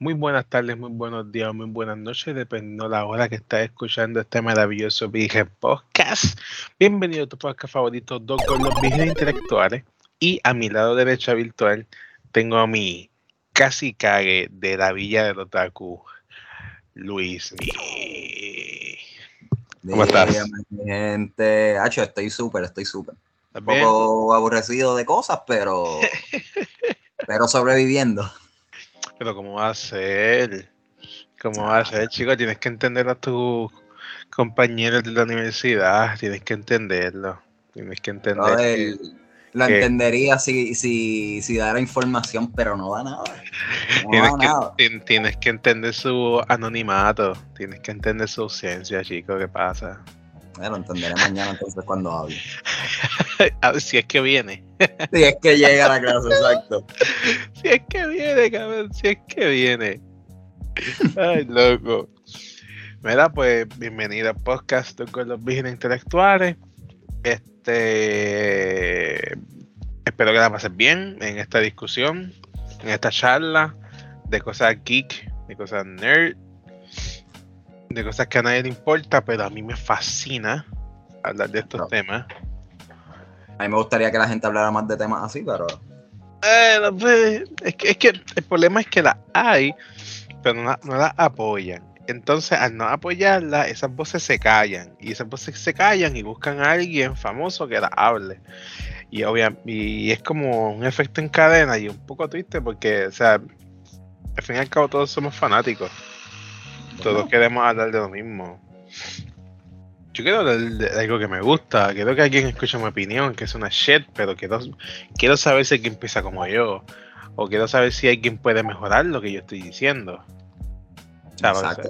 Muy buenas tardes, muy buenos días, muy buenas noches, dependiendo de la hora que estás escuchando este maravilloso Virgen Podcast. Bienvenido a tu podcast favorito, Dos con los Virgen Intelectuales. Y a mi lado derecha virtual tengo a mi casi cague de la Villa de Otaku, Luis. ¿Cómo estás? gente, Hacho, estoy súper, estoy súper. Un poco aborrecido de cosas, pero, pero sobreviviendo. Pero ¿cómo va a ser? ¿Cómo va a ser, chico? Tienes que entender a tus compañeros de la universidad, tienes que entenderlo. Tienes que entender. lo entendería si, si, si dara información, pero no da nada. tienes, que, tienes que entender su anonimato, tienes que entender su ausencia, chico, ¿qué pasa? Lo entenderé mañana entonces cuando hable. A ver si es que viene. si es que llega a la clase, exacto. Si es que viene, cabrón, si es que viene. Ay, loco. Mira, pues, bienvenida al podcast con los vírgenes intelectuales. Este. Espero que la pases bien en esta discusión, en esta charla de cosas geek, de cosas nerd de cosas que a nadie le importa, pero a mí me fascina hablar de estos temas. A mí me gustaría que la gente hablara más de temas así, pero. Pues, es, que, es que el problema es que las hay, pero no, no las apoyan. Entonces, al no apoyarla, esas voces se callan. Y esas voces se callan y buscan a alguien famoso que las hable. Y, y es como un efecto en cadena y un poco triste porque, o sea, al fin y al cabo todos somos fanáticos. Todos queremos hablar de lo mismo. Yo quiero hablar de algo que me gusta. Quiero que alguien escuche mi opinión, que es una shit, pero quiero, quiero saber si alguien empieza como yo. O quiero saber si alguien puede mejorar lo que yo estoy diciendo. Exacto.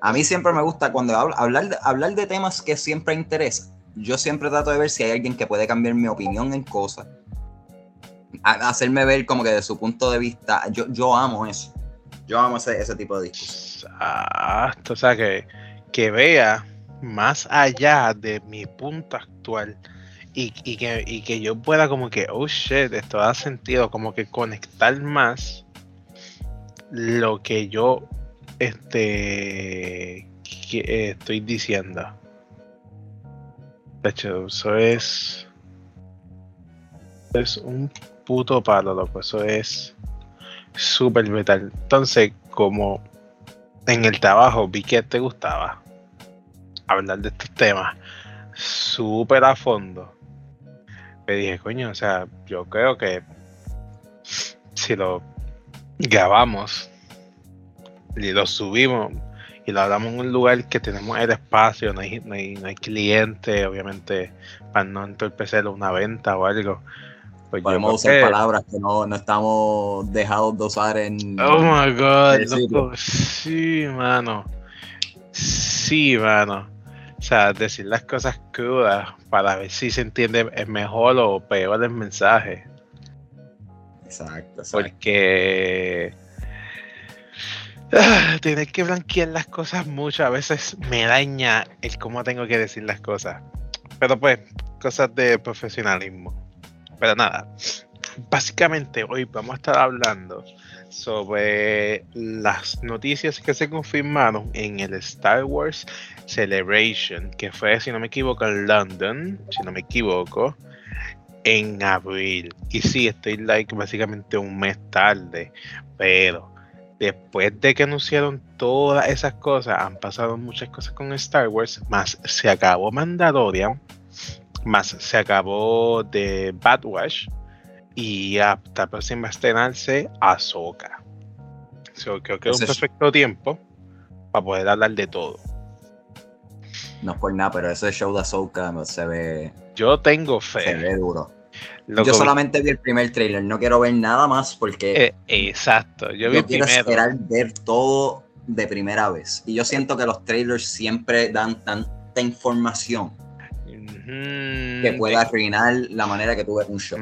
A mí siempre me gusta cuando hablo, hablar, de, hablar de temas que siempre interesan. Yo siempre trato de ver si hay alguien que puede cambiar mi opinión en cosas. hacerme ver como que de su punto de vista. Yo, yo amo eso. Yo amo ese, ese tipo de Exacto, o sea, que, que vea más allá de mi punto actual y, que, y que yo pueda como que, oh shit, esto da sentido, como que conectar más lo que yo este que estoy diciendo. De hecho, eso es. Es un puto palo, loco. Eso es súper metal. Entonces, como en el trabajo vi que te gustaba hablar de estos temas súper a fondo, me dije, coño, o sea, yo creo que si lo grabamos y lo subimos y lo hablamos en un lugar que tenemos el espacio, no hay, no hay, no hay cliente, obviamente, para no entorpecer una venta o algo pues Podemos usar palabras que no, no, estamos dejados de usar en. Oh my god, Sí, mano. Sí, mano. O sea, decir las cosas crudas para ver si se entiende mejor o peor el mensaje. Exacto, exacto. Porque. Ah, tener que blanquear las cosas mucho a veces me daña el cómo tengo que decir las cosas. Pero pues, cosas de profesionalismo. Pero nada, básicamente hoy vamos a estar hablando sobre las noticias que se confirmaron en el Star Wars Celebration, que fue, si no me equivoco, en London, si no me equivoco, en abril. Y sí, estoy like básicamente un mes tarde, pero después de que anunciaron todas esas cosas, han pasado muchas cosas con Star Wars, más se acabó Mandalorian más se acabó de Badwash y hasta próxima a estrenarse Ahsoka. creo que es un perfecto tiempo para poder hablar de todo. No es por nada, pero ese show de Ahsoka se ve. Yo tengo fe. Se ve duro. yo solamente vi el primer trailer, no quiero ver nada más porque. Eh, exacto, yo vi quiero esperar ver todo de primera vez. Y yo siento que los trailers siempre dan tanta información que pueda arruinar la manera que tú ves un show.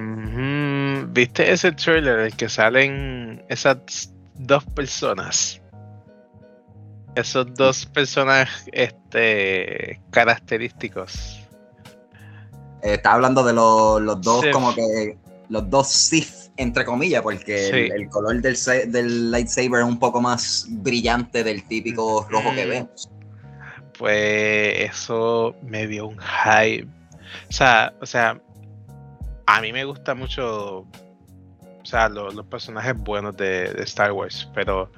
¿Viste ese trailer el que salen esas dos personas? Esos dos personajes este, característicos. está hablando de los, dos, como que los dos Sith entre comillas, porque el, color del, del, lightsaber es un poco más brillante del típico rojo que vemos. Pues eso me dio un hype. O sea, o sea, a mí me gusta mucho, o sea, los personajes buenos de, Star Wars, pero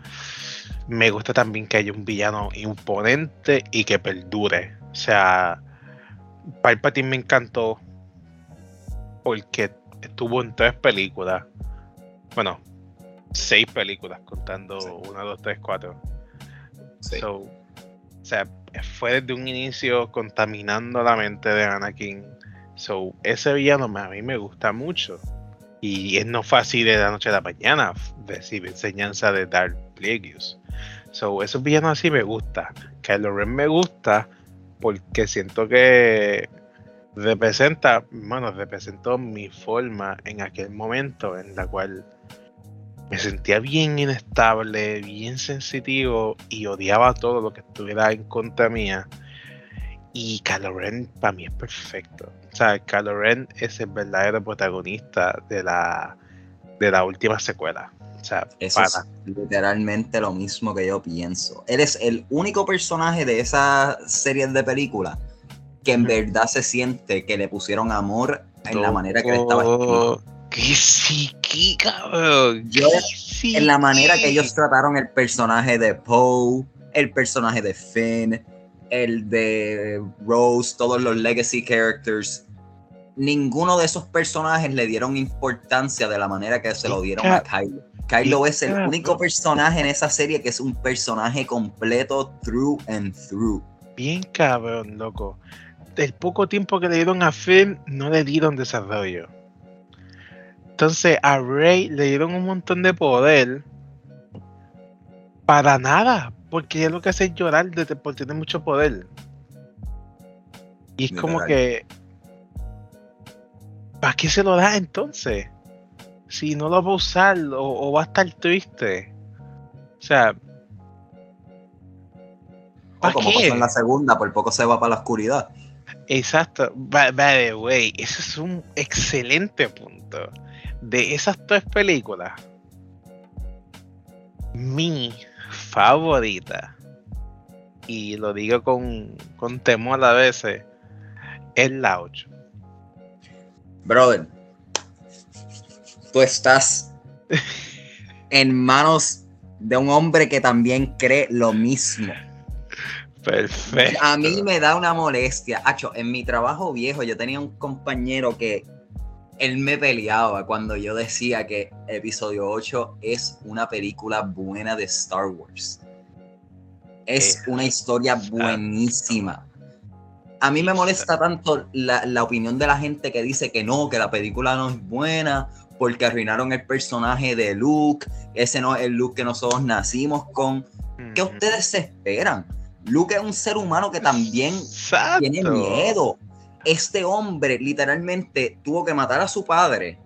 me gusta también que haya un villano imponente y que perdure. O sea, Palpatine me encantó porque estuvo en tres películas. Bueno, seis películas, contando una, dos, tres, cuatro. o sea, fue desde un inicio contaminando la mente de Anakin. So, ese villano a mí me gusta mucho. Y es no fácil de la noche a la mañana recibir enseñanza de Darth Plagueis. So, esos villanos así me gusta. Kylo Ren me gusta porque siento que representa, bueno, representó mi forma en aquel momento en la cual me sentía bien inestable, bien sensitivo y odiaba todo lo que estuviera en contra mía. Y Kylo Ren para mí es perfecto. O sea, Kylo Ren es el verdadero protagonista de la, de la última secuela. O sea, Eso es literalmente lo mismo que yo pienso. Eres el único personaje de esa serie de películas que en verdad se siente que le pusieron amor en la manera que le estaba escrito. Que sí, qué cabrón. Yo, en la manera que ellos trataron el personaje de Poe, el personaje de Finn, el de Rose, todos los legacy characters, ninguno de esos personajes le dieron importancia de la manera que se lo dieron a Kylo. Kylo es el único personaje en esa serie que es un personaje completo through and through. Bien cabrón, loco. El poco tiempo que le dieron a Finn, no le dieron desarrollo. Entonces a Rey le dieron un montón de poder para nada, porque es lo que hace es llorar de, por tener mucho poder. Y es como que. ¿Para qué se lo da entonces? Si no lo va a usar o, va a estar triste. O sea. O como pasó en la segunda, por poco se va para la oscuridad. Exacto. By, the way, ese es un excelente punto. De esas tres películas, mi favorita, y lo digo con, con temor a veces, es la 8. Brother, tú estás en manos de un hombre que también cree lo mismo. Perfecto. A mí me da una molestia. Acho, en mi trabajo viejo yo tenía un compañero que él me peleaba cuando yo decía que episodio 8 es una película buena de Star Wars. Es una historia buenísima. A mí me molesta tanto la, la, opinión de la gente que dice que no, que la película no es buena porque arruinaron el personaje de Luke. Ese no es el Luke que nosotros nacimos con. ¿Qué ustedes se esperan? Luke es un ser humano que también tiene miedo este hombre literalmente tuvo que matar a su padre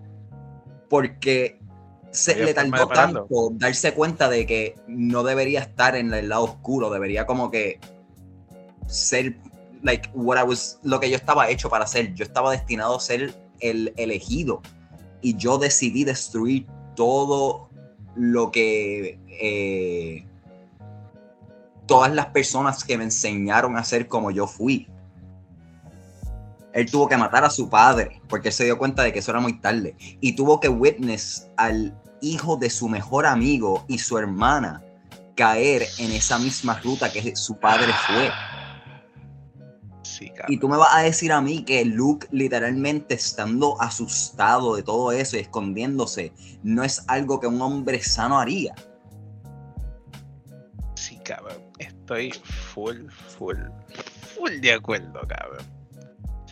porque se le tardó tanto darse cuenta de que no debería estar en el lado oscuro, debería como que ser like what I was, lo que yo estaba hecho para ser. Yo estaba destinado a ser el elegido y yo decidí destruir todo lo que eh, todas las personas que me enseñaron a ser como yo fui él tuvo que matar a su padre porque se dio cuenta de que eso era muy tarde. Y tuvo que witness al hijo de su mejor amigo y su hermana caer en esa misma ruta que su padre fue. y tú me vas a decir a mí que Luke literalmente estando asustado de todo eso y escondiéndose no es algo que un hombre sano haría. Sí, cabrón. Estoy full, full, full de acuerdo, cabrón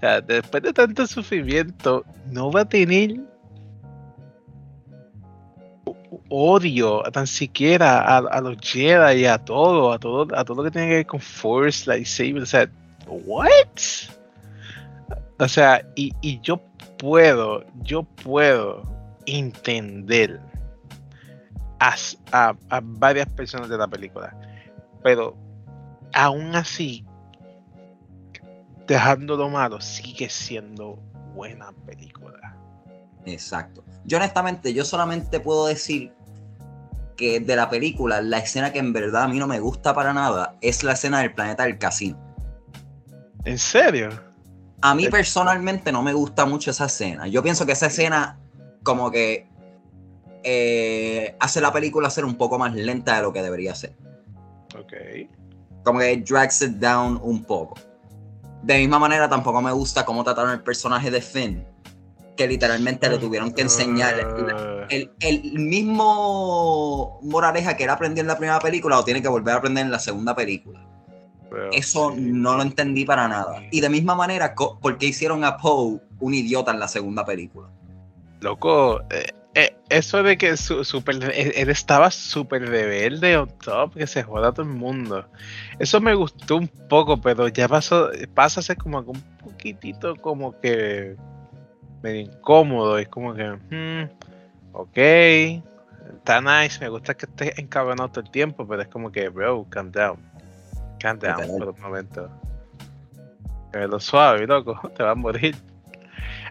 sea, después de tanto sufrimiento, no va a tener odio tan siquiera a, los Jedi y a todo, a todo, a todo lo que tiene que ver con Force, Lightsaber, o sea, what? O sea, y, yo puedo, yo puedo entender a, a, varias personas de la película, pero aún así dejando lo malo, sigue siendo buena película. Exacto. Yo honestamente, yo solamente puedo decir que de la película, la escena que en verdad a mí no me gusta para nada es la escena del planeta del casino. ¿En serio? A mí personalmente no me gusta mucho esa escena. Yo pienso que esa escena como que eh, hace la película ser un poco más lenta de lo que debería ser. Ok. Como que drags it down un poco. De misma manera tampoco me gusta cómo trataron el personaje de Finn que literalmente le tuvieron que enseñar. Ah. El, mismo moraleja que él aprendió en la primera película lo tiene que volver a aprender en la segunda película. Eso no lo entendí para nada. Y de misma manera, ¿por qué hicieron a Poe un idiota en la segunda película? Loco, eh, eh, eso de que su, super, él estaba súper rebelde on top, que se joda a todo el mundo. Eso me gustó un poco, pero ya pasó, pasa a ser como un poquitito como que medio incómodo. Es como que, hmm, ok, está nice, me gusta que estés encabronado todo el tiempo, pero es como que, bro, calm down. Calm down por un momento. lo suave, loco, te va a morir.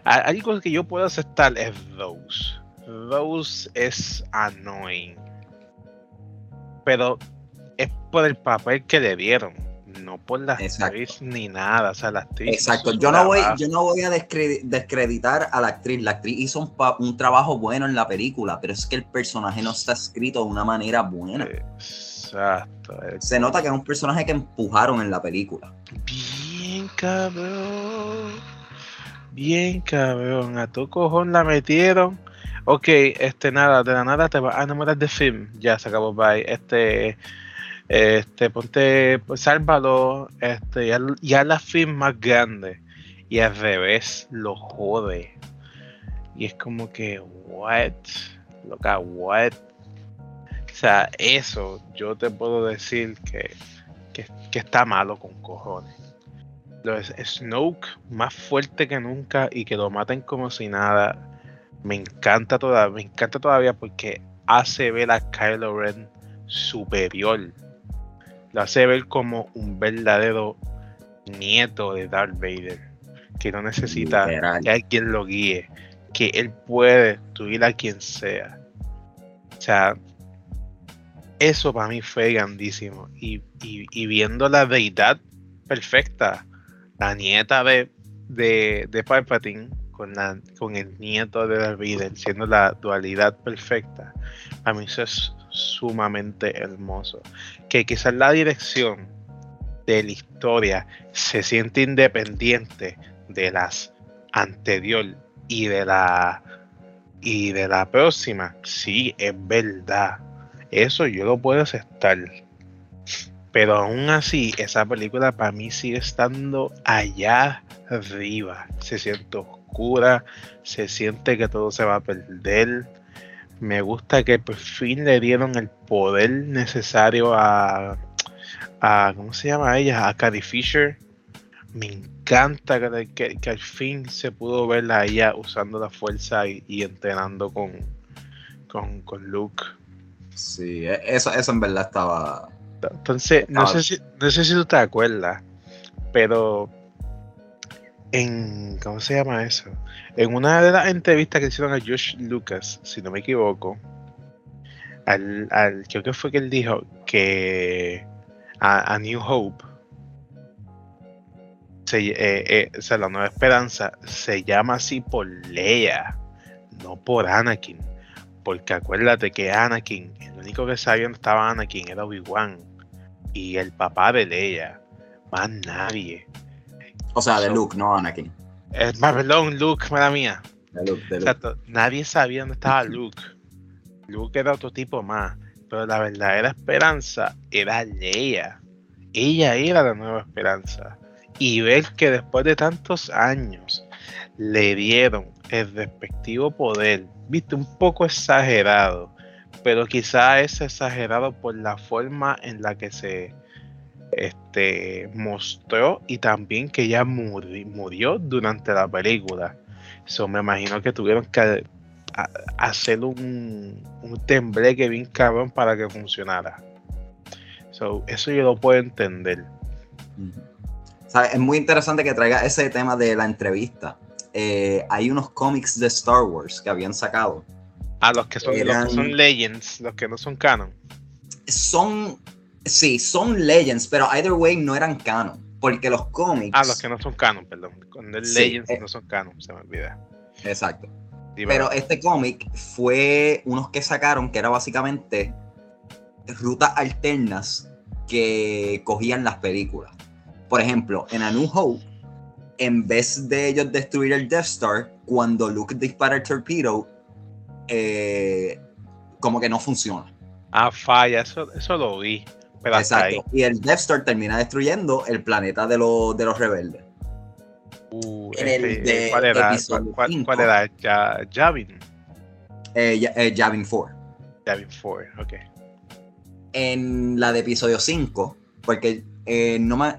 Algo que yo puedo aceptar es Rose. Rose es annoying. Pero es por el papel que le dieron no por la actriz ni nada, o sea, la actriz. Exacto, yo no, voy, yo no voy a descreditar a la actriz, la actriz hizo un, trabajo bueno en la película, pero es que el personaje no está escrito de una manera buena. Exacto. Se nota que es un personaje que empujaron en la película. Bien cabrón. Bien cabrón, a tu cojón la metieron. Ok, este nada, de la nada te va a enamorar de film. Ya se acabó, bye. Este este, ponte, pues sálvalo, este, ya, ya la fin más grande y al revés lo jode. Y es como que, what? Loca, what? O sea, eso yo te puedo decir que, que, está malo con cojones. Los Snoke más fuerte que nunca y que lo maten como si nada. Me encanta todavía, me encanta todavía porque hace ver a Kylo Ren superior lo hace ver como un verdadero nieto de Darth Vader, que no necesita que alguien lo guíe, que él puede destruir a quien sea. O sea, eso para mí fue grandísimo. Y, viendo la deidad perfecta, la nieta de, de, de Palpatine con, la, el nieto de Darth Vader, siendo la dualidad perfecta, a mí eso es sumamente hermoso. Que quizás la dirección de la historia se siente independiente de las anterior y de la y de la próxima. Sí, es verdad. Eso yo lo puedo aceptar. Pero aún así, esa película para mí sigue estando allá arriba. Se siente oscura, se siente que todo se va a perder me gusta que por fin le dieron el poder necesario a, a ¿cómo se llama ella? A Carrie Fisher. Me encanta que, al fin se pudo verla a ella usando la fuerza y, entrenando con, con, Luke. Sí, e, eso, eso en verdad estaba. Entonces, no, sé si, no sé si tú te acuerdas, pero en. ¿Cómo se llama eso? En una de las entrevistas que hicieron a Josh Lucas, si no me equivoco, al, creo que fue que él dijo que a, New Hope, eh, eh, o sea, la nueva esperanza se llama así por Leia, no por Anakin. Porque acuérdate que Anakin, el único que sabía dónde estaba Anakin era Obi-Wan y el papá de Leia, más nadie. O sea, de Luke, no Anakin. Es más, perdón, Luke, mala mía. Exacto. Nadie sabía dónde estaba Luke. Luke era otro tipo más. Pero la verdadera esperanza era Leia. Ella era la nueva esperanza. Y ver que después de tantos años le dieron el respectivo poder, viste, un poco exagerado, pero quizá es exagerado por la forma en la que se este, mostró y también que ella murió durante la película. Eso me imagino que tuvieron que hacer un, un tembleque bien cabrón para que funcionara. eso yo lo puedo entender. Es muy interesante que traiga ese tema de la entrevista. eh, hay unos cómics de Star Wars que habían sacado. Ah, los que son, son Legends, los que no son canon. Son, sí, son Legends, pero either way no eran canon. Porque los cómics. Ah, los que no son canon, perdón. Cuando es Legends eh, no son canon, se me olvida. Exacto. pero este cómic fue unos que sacaron que era básicamente rutas alternas que cogían las películas. Por ejemplo, en A New Hope, en vez de ellos destruir el Death Star, cuando Luke dispara el torpedo, eh, como que no funciona. Ah, falla, eso, eso lo vi. Exacto. Y el Death Star termina destruyendo el planeta de, los de los rebeldes. Uh, en el este, de ¿Cuál era? ¿Cuál, cuál, era? ¿Javin? Eh, eh, Javin 4. Javin 4, ok. En la de episodio 5, porque eh, no me,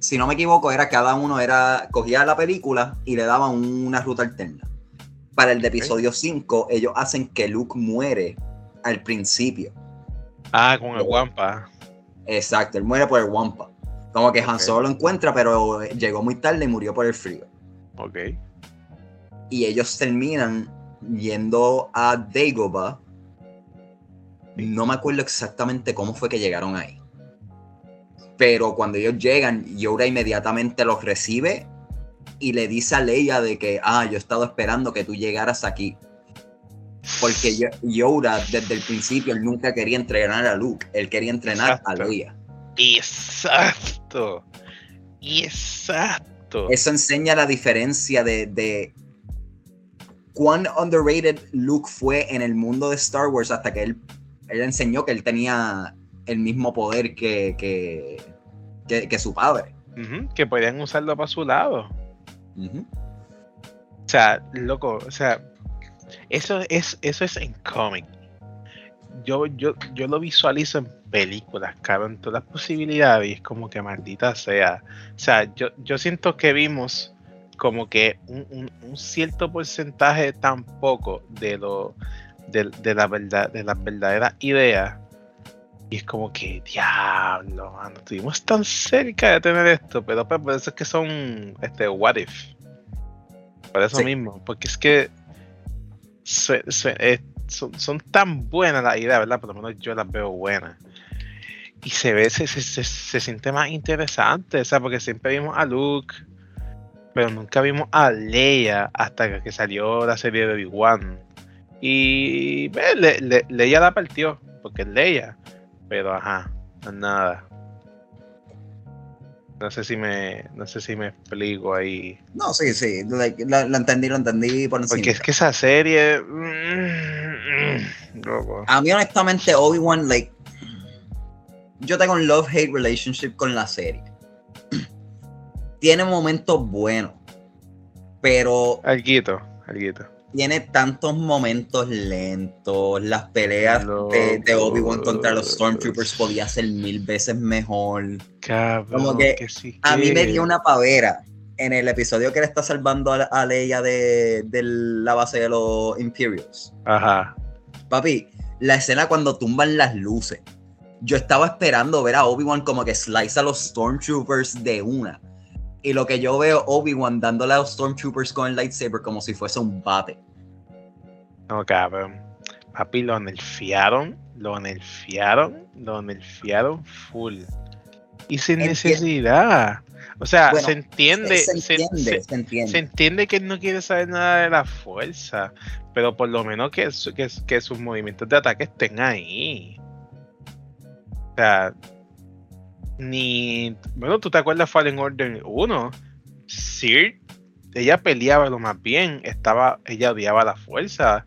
si no me equivoco, era cada uno era cogía la película y le daban una ruta alterna. Para el de episodio 5, ellos hacen que Luke muere al principio. Ah, con el Wampa. Exacto, él muere por el Wampa. Como que Han Solo lo encuentra, pero llegó muy tarde y murió por el frío. Ok. Y ellos terminan yendo a Dagobah. No me acuerdo exactamente cómo fue que llegaron ahí. Pero cuando ellos llegan, Yoda inmediatamente los recibe y le dice a Leia de que, ah, yo he estado esperando que tú llegaras aquí. Porque Yoda, desde el principio, él nunca quería entrenar a Luke, él quería entrenar a Leia. Exacto. Exacto. Eso enseña la diferencia de, de cuán underrated Luke fue en el mundo de Star Wars hasta que él, él enseñó que él tenía el mismo poder que, que, su padre. que podían usarlo para su lado. O sea, loco, o sea, eso es, eso es en cómic. Yo, yo, yo lo visualizo en películas, cabrón, todas las posibilidades y es como que maldita sea. O sea, yo, yo siento que vimos como que un, cierto porcentaje tampoco de lo de, de la verdad de las verdaderas ideas y es como que, diablo, mano, estuvimos tan cerca de tener esto, pero pues, por eso es que son, este, what if. Por eso mismo, porque es que eh, son, tan buenas las ideas, ¿verdad? Por lo menos yo las veo buenas. Y se ve, se, se, se siente más interesante, o porque siempre vimos a Luke, pero nunca vimos a Leia hasta que salió la serie de Obi-Wan. Y Leia la partió, porque es Leia. Pero ajá, nada. No sé si me, no sé si me explico ahí. No, sí, sí, lo, entendí, lo entendí por Porque es que esa serie. Mm, a mí, honestamente, Obi-Wan, like. Yo tengo un love-hate relationship con la serie. Tiene momentos buenos, pero. Alguito, alguito tiene tantos momentos lentos. Las peleas de, Obi-Wan contra los Stormtroopers podía ser mil veces mejor. Como que, a mí me dio una pavera en el episodio que le está salvando a, Leia de, la base de los Imperials. Ajá. Papi, la escena cuando tumban las luces. Yo estaba esperando ver a Obi-Wan como que slice a los Stormtroopers de una. Y lo que yo veo, Obi-Wan dándole a los Stormtroopers con el lightsaber como si fuese un bate. No, cabrón. Papi, lo nerfearon, lo nerfearon, lo nerfearon full. Y sin necesidad. O sea, se, entiende, se, entiende, se, entiende, se, entiende, que él no quiere saber nada de la fuerza, pero por lo menos que, que, que sus movimientos de ataque estén ahí. O sea, ni. Bueno, ¿tú te acuerdas Fallen Order 1? Sir, ella peleaba lo más bien, estaba, ella odiaba la fuerza,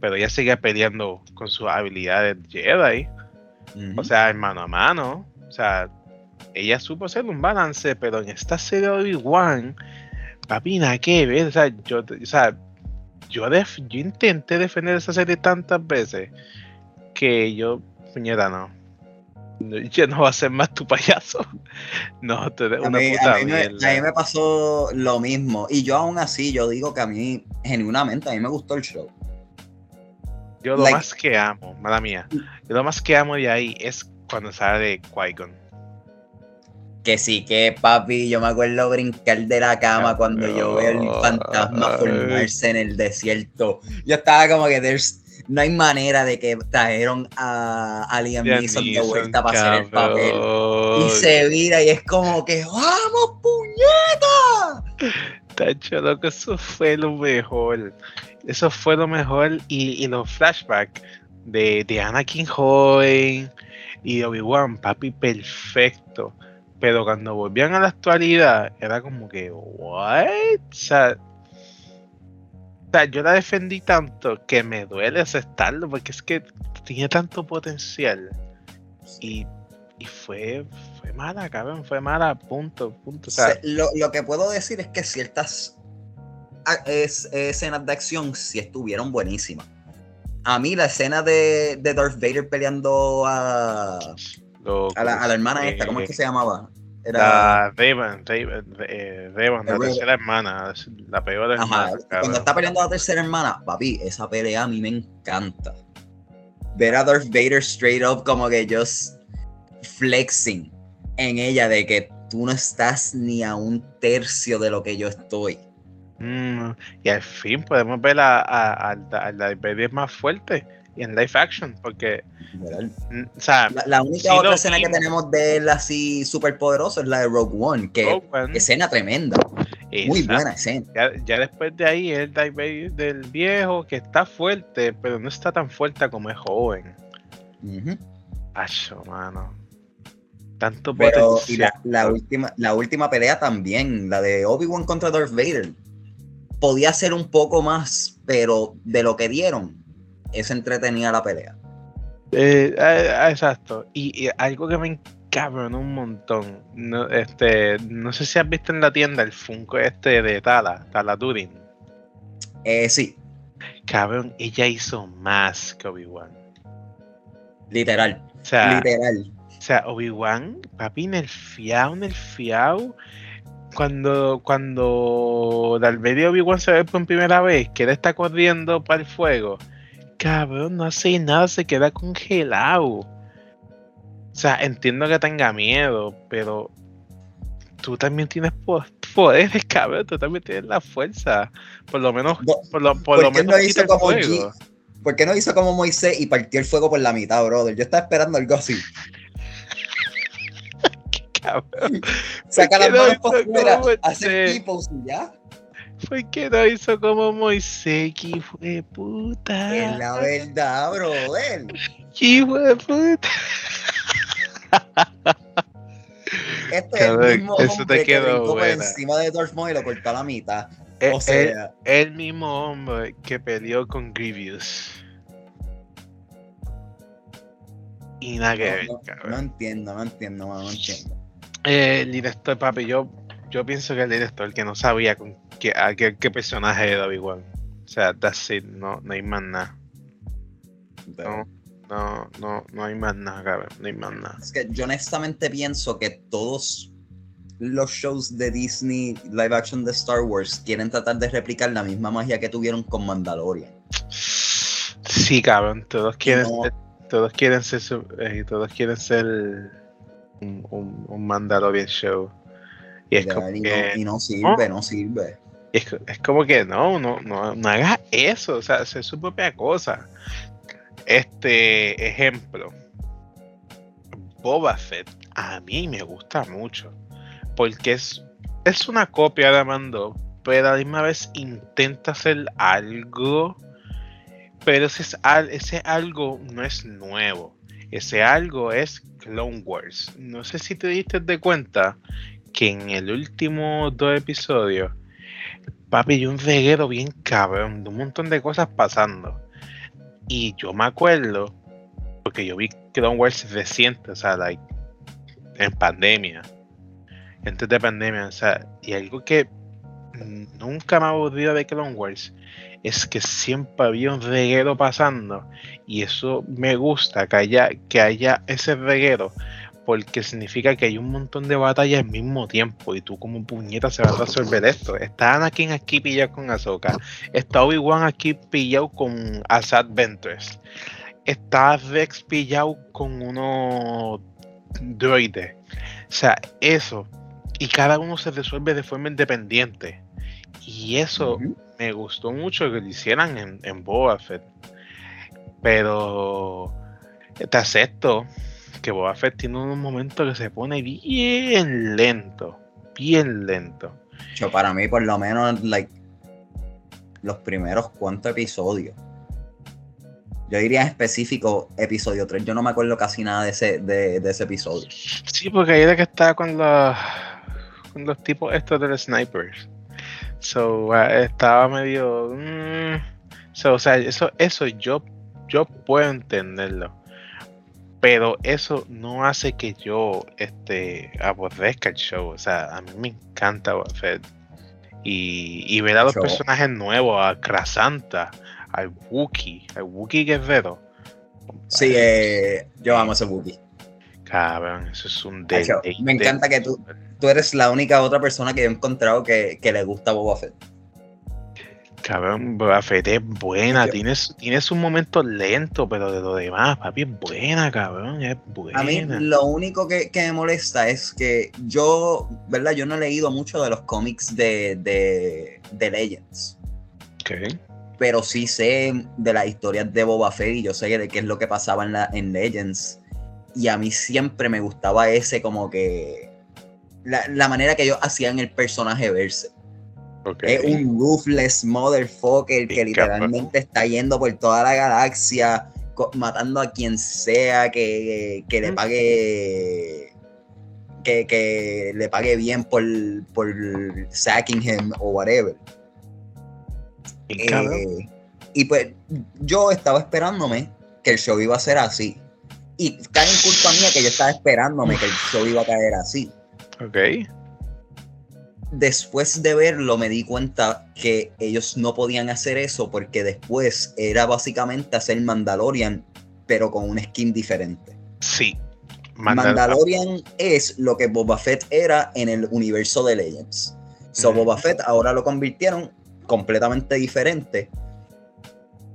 pero ella seguía peleando con sus habilidades Jedi. O sea, en mano a mano. O sea, ella supo hacer un balance, pero en esta serie de Obi-Wan, papi, nada que ver. O sea, yo, o sea, yo, yo intenté defender esa serie tantas veces que yo, puñeta, no ya no va a ser más tu payaso. No, te una a mí, puta a, mí me, a mí me pasó lo mismo. Y yo aún así, yo digo que a mí, genuinamente, a mí me gustó el show. Yo lo más que amo, mala mía, yo lo más que amo de ahí es cuando sale de Qui-Gon. Que sí, que papi, yo me acuerdo brincar de la cama cuando yo veo el fantasma formarse en el desierto. Yo estaba como que no hay manera de que trajeron a, a Liam Neeson de vuelta para hacer el papel. Y se vira y es como que ¡Vamos, puñeta! Tacho, loco, eso fue lo mejor. Eso fue lo mejor. Y, y los flashbacks de, de Anakin joven y Obi-Wan, papi, perfecto. Pero cuando volvían a la actualidad, era como que, ¿what? O sea, yo la defendí tanto que me duele aceptarlo porque es que tiene tanto potencial. Y, fue, fue mala, cabrón, fue mala, punto, punto. lo, que puedo decir es que ciertas escenas de acción sí estuvieron buenísimas. A mí la escena de, de Darth Vader peleando a, a, la, hermana esta, ¿cómo es que se llamaba? Era... La Raven, eh, la tercera hermana, la peor hermana. cuando está peleando la tercera hermana, papi, esa pelea a mí me encanta. Ver a Darth Vader straight up como que just flexing en ella de que tú no estás ni a un tercio de lo que yo estoy. Mm, y al fin podemos ver a, Darth Vader más fuerte y en live action, porque. O sea, la, única otra escena que tenemos de él así súper poderoso es la de Rogue One, que escena tremenda. Muy buena escena. Ya, después de ahí es el del viejo que está fuerte, pero no está tan fuerte como es joven. Uh mano. Tanto pero, y la, última, la última pelea también, la de Obi-Wan contra Darth Vader. Podía ser un poco más, pero de lo que dieron, es entretenida la pelea. Eh, eh, exacto. Y, algo que me encabronó un montón. No, este, no sé si has visto en la tienda el Funko este de Tala, Tala Turing. Eh, sí. Cabrón, ella hizo más que Obi-Wan. Literal. O sea, literal. O sea, Obi-Wan, papi, nerfiao, nerfiao. Cuando, cuando medio Obi-Wan se ve por primera vez, que él está corriendo para el fuego cabrón, no hace nada, se queda congelado. O sea, entiendo que tenga miedo, pero tú también tienes poderes, cabrón, tú también tienes la fuerza. Por lo menos, por lo, menos no hizo como ¿Por qué no hizo como Moisés y partió el fuego por la mitad, brother? Yo estaba esperando algo así. cabrón. Saca las manos por fuera, hace equipo y ya. ¿Por qué no hizo como Moisés? ¿Qué fue puta? Es la verdad, bro. ¿Qué fue puta? Este es el mismo eso hombre te quedó que por encima de Darth Maul y lo cortó a la mitad. El, o sea, el, mismo hombre que peleó con Grievous. Y nada que ver, no, entiendo, no entiendo, no entiendo. Eh, el director, papi, yo, yo pienso que el director que no sabía con ¿Qué, qué, personaje era igual? O sea, that's it, no, no hay más nada. No, no, no, no hay más nada, cabrón, no hay más nada. Es que yo honestamente pienso que todos los shows de Disney live action de Star Wars quieren tratar de replicar la misma magia que tuvieron con Mandalorian. Sí, cabrón, todos quieren ser, todos quieren ser eh, todos quieren ser un, un, un Mandalorian show. Y, es como que, y no sirve, no sirve. Es, como que no, no, no, no hagas eso, o sea, hacer su propia cosa. Este ejemplo, Boba Fett, a mí me gusta mucho, porque es, es una copia de Mando, pero a la misma vez intenta hacer algo, pero ese, ese algo no es nuevo, ese algo es Clone Wars. No sé si te diste de cuenta que en el último dos episodios Papi, y un reguero bien cabrón, un montón de cosas pasando. Y yo me acuerdo, porque yo vi Clone Wars reciente, o sea, like, en pandemia, antes de pandemia, o sea, y algo que nunca me ha aburrido de Clone Wars es que siempre había un reguero pasando y eso me gusta que haya, que haya ese reguero porque significa que hay un montón de batallas al mismo tiempo y tú como puñeta se va a resolver esto. Está Anakin aquí pillado con Ahsoka, está Obi-Wan aquí pillado con Asad Ventress, está Rex pillado con unos droides. sea, eso. Y cada uno se resuelve de forma independiente. Y eso me gustó mucho que lo hicieran en, en Boba Fett. Pero te acepto que Boba Fett tiene un momento que se pone bien lento. Bien lento. Yo, para mí, por lo menos, like, los primeros cuantos episodios. Yo diría en específico episodio 3. Yo no me acuerdo casi nada de ese, de, ese episodio. Sí, porque ahí de que estaba con los, con los tipos estos de los snipers. So, uh, estaba medio. Mm, o sea, eso, eso yo, yo puedo entenderlo. Pero eso no hace que yo este, aborrezca el show. O sea, a mí me encanta Buffett. Y, y ver a los personajes nuevos, a Krasanta, al Wookiee, al Wookiee Guerrero. Sí, eh, yo amo ese Wookiee. Cabrón, eso es un de, Me encanta que tú, tú eres la única otra persona que he encontrado que, le gusta Boba Fett. Cabrón, Boba Fett es buena, tienes, tienes un momento lento, pero de lo demás, papi, es buena, cabrón, es buena. A mí lo único que, me molesta es que yo, ¿verdad? Yo no he leído mucho de los cómics de, de, Legends. Ok. Pero sí sé de las historias de Boba Fett y yo sé de qué es lo que pasaba en, la, en Legends y a mí siempre me gustaba ese como que la, manera que ellos hacían el personaje verse. Es un ruthless motherfucker que literalmente está yendo por toda la galaxia, matando a quien sea que, le pague. Que, le pague bien por, por sacking him o whatever. Eh, y pues yo estaba esperándome que el show iba a ser así. Y cae en culpa mía que yo estaba esperándome que el show iba a caer así. Ok. Después de verlo me di cuenta que ellos no podían hacer eso porque después era básicamente hacer Mandalorian, pero con un skin diferente. Sí. Mandalorian es lo que Boba Fett era en el universo de Legends. So Boba Fett ahora lo convirtieron completamente diferente.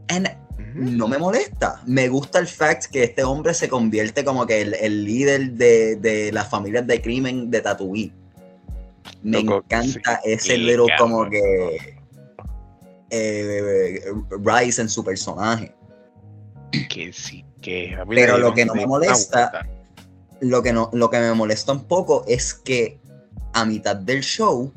And no me molesta. Me gusta el fact que este hombre se convierte como que el, líder de, las familias de crimen de Tatooine. Me encanta ese little como que eh, Rise en su personaje. Que sí, que Pero lo que no me molesta, lo que no, lo que me molesta un poco es que a mitad del show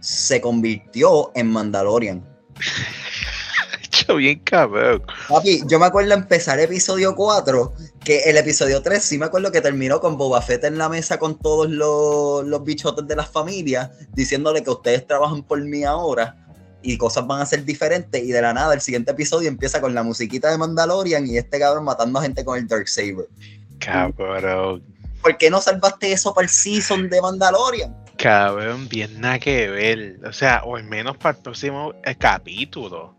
se convirtió en Mandalorian. bien cabrón. Papi, yo me acuerdo empezar episodio 4, que el episodio 3 sí me acuerdo que terminó con Boba Fett en la mesa con todos los, los bichotes de las familias, diciéndole que ustedes trabajan por mí ahora y cosas van a ser diferentes. Y de la nada, el siguiente episodio empieza con la musiquita de Mandalorian y este cabrón matando a gente con el Dark Saber. Cabrón. ¿Por qué no salvaste eso para el season de Mandalorian? Cabrón, bien nada que ver. O sea, o al menos para el próximo eh, capítulo.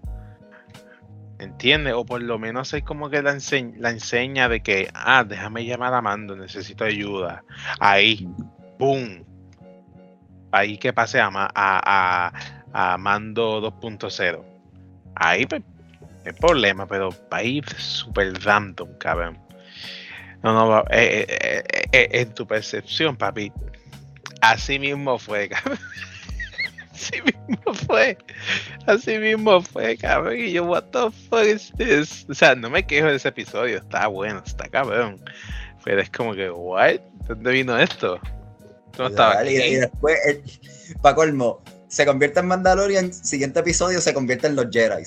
¿Entiendes? O por lo menos hay como que la, enseña de que, ah, déjame llamar a Mando, necesito ayuda. Ahí, ¡boom! Ahí que pase a, a, a, Mando 2.0. Ahí, pues, el problema, pero a ir súper random, cabrón. No, no, eh, eh, eh, en tu percepción, papi, así mismo fue, cabrón. Así mismo fue. Así mismo fue, cabrón. Y yo, what the fuck is this? O sea, no me quejo de ese episodio. Está bueno, está cabrón. Pero es como que, what? ¿Dónde vino esto? ¿Cómo estaba? Y, y, después, eh, para colmo, se convierte en Mandalorian. Siguiente episodio se convierte en los Jedi.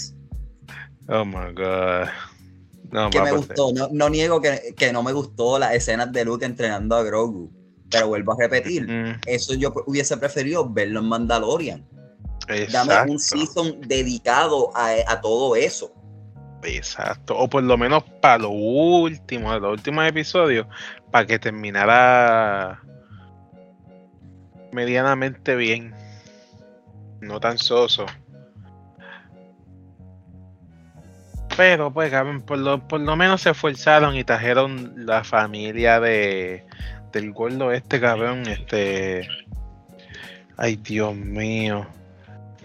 Oh my god. No, que me gustó. No, no niego que, que, no me gustó las escenas de Luke entrenando a Grogu. Pero vuelvo a repetir, eso yo hubiese preferido verlo en Mandalorian. Dame un season dedicado a, todo eso. Exacto. O por lo menos para lo último, los últimos episodios, para que terminara medianamente bien. No tan soso. Pero pues, por lo, por lo menos se esforzaron y trajeron la familia de, del gordo este cabrón, este. Ay, Dios mío.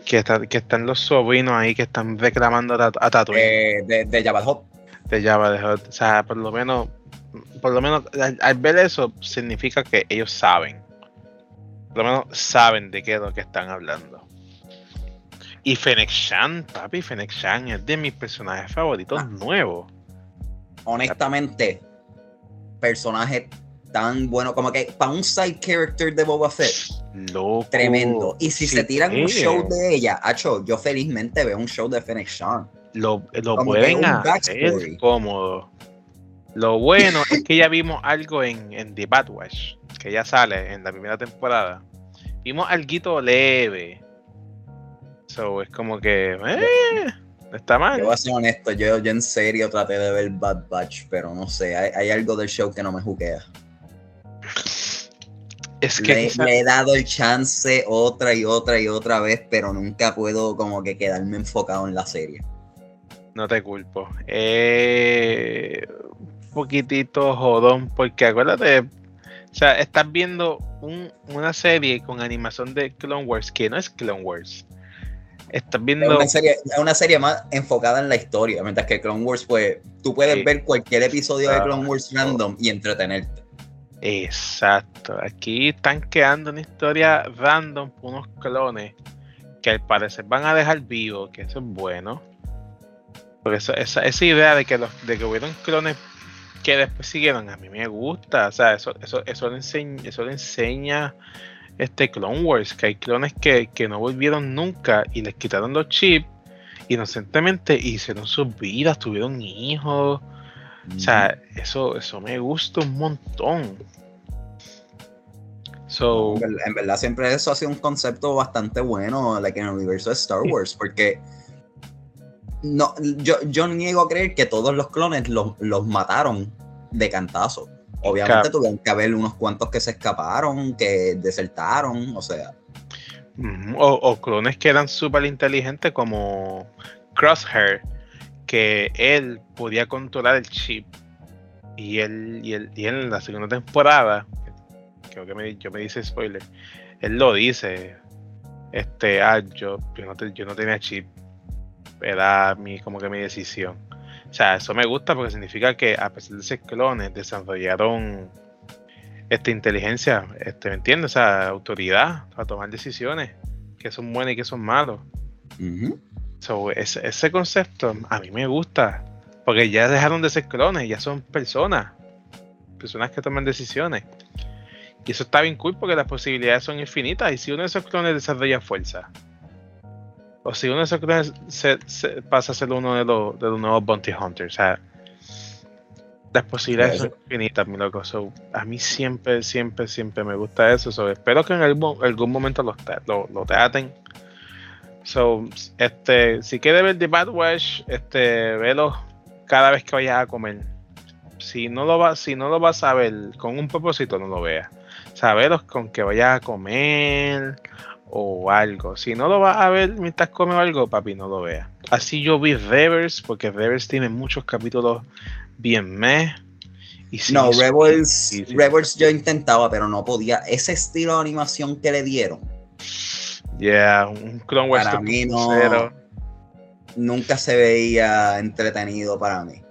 Que, que están los sobrinos ahí que están reclamando a, a Tatooine. Eh, de, de Jabba De Jabba O sea, por lo menos por lo menos al, ver eso, significa que ellos saben. Por lo menos saben de qué es lo que están hablando. Y Fennec Shan, papi, Fennec Shan es de mis personajes favoritos ah. nuevos. Honestamente, personaje tan bueno como que para un side character de Boba Fett. Loco. Tremendo. Y si se tiran un show de ella, Acho, yo felizmente veo un show de Fennec Shan. Lo, lo pueden hacer cómodo. Lo bueno es que ya vimos algo en, en The Bad Watch, que ya sale en la primera temporada. Vimos algo leve. So, es como que. Eh, está mal. Yo voy a ser honesto, yo, yo en serio traté de ver Bad Batch, pero no sé, hay, hay algo del show que no me juquea. Es que le, he dado el chance otra y otra y otra vez, pero nunca puedo como que quedarme enfocado en la serie. No te culpo. Eh, un poquitito jodón, porque acuérdate, o sea, estás viendo una serie con animación de Clone Wars que no es Clone Wars. Estás viendo. Es una, serie, una serie más enfocada en la historia, mientras que Clone Wars, pues, tú puedes ver cualquier episodio de Clone Wars random y entretenerte. Exacto. Aquí están quedando una historia random unos clones que al parecer van a dejar vivos, que eso es bueno. Porque esa, esa idea de que los, de que hubieron clones que después siguieron, a mí me gusta. O sea, eso, eso, eso le enseña, eso le enseña este Clone Wars, que hay clones que, que no volvieron nunca y les quitaron los chips inocentemente hicieron sus vidas, tuvieron hijos o sea, eso, eso me gusta un montón. So, en, verdad, siempre eso ha sido un concepto bastante bueno like, en el universo de Star Wars, porque no, yo, yo niego a creer que todos los clones los, mataron de cantazo. Obviamente tuvieron que haber unos cuantos que se escaparon, que desertaron, o sea. O, o clones que eran súper inteligentes como Crosshair, que él podía controlar el chip. Y él, y él, y en la segunda temporada, creo que me, yo me dice spoiler, él lo dice. Este, ah, yo, yo, no, tenía chip. Era mi, como que mi decisión. O sea, eso me gusta porque significa que a pesar de ser clones, desarrollaron esta inteligencia, este, ¿me entiendes? O sea, autoridad para tomar decisiones que son buenas y que son malas. So, ese, concepto a mí me gusta, porque ya dejaron de ser clones, ya son personas, personas que toman decisiones. Y eso está bien cool porque las posibilidades son infinitas. Y si uno de esos clones desarrolla fuerza, o si uno de esos clones se, pasa a ser uno de los, de los nuevos Bounty Hunters, o sea, las posibilidades son infinitas, mi loco. a mí siempre, siempre, siempre me gusta eso. espero que en algún, algún momento lo, lo, lo traten So, este, si quieres ver The Bad Watch, este, velo cada vez que vayas a comer. Si no lo vas, si no lo vas a ver con un propósito, no lo veas. O con que vayas a comer o algo. Si no lo vas a ver mientras comes algo, papi, no lo veas. Así yo vi Revers, porque Revers tiene muchos capítulos bien meh. Y no, Rebels, Rebels yo intentaba, pero no podía. Ese estilo de animación que le dieron Yeah, un Clone Wars para mí no, nunca se veía entretenido para mí.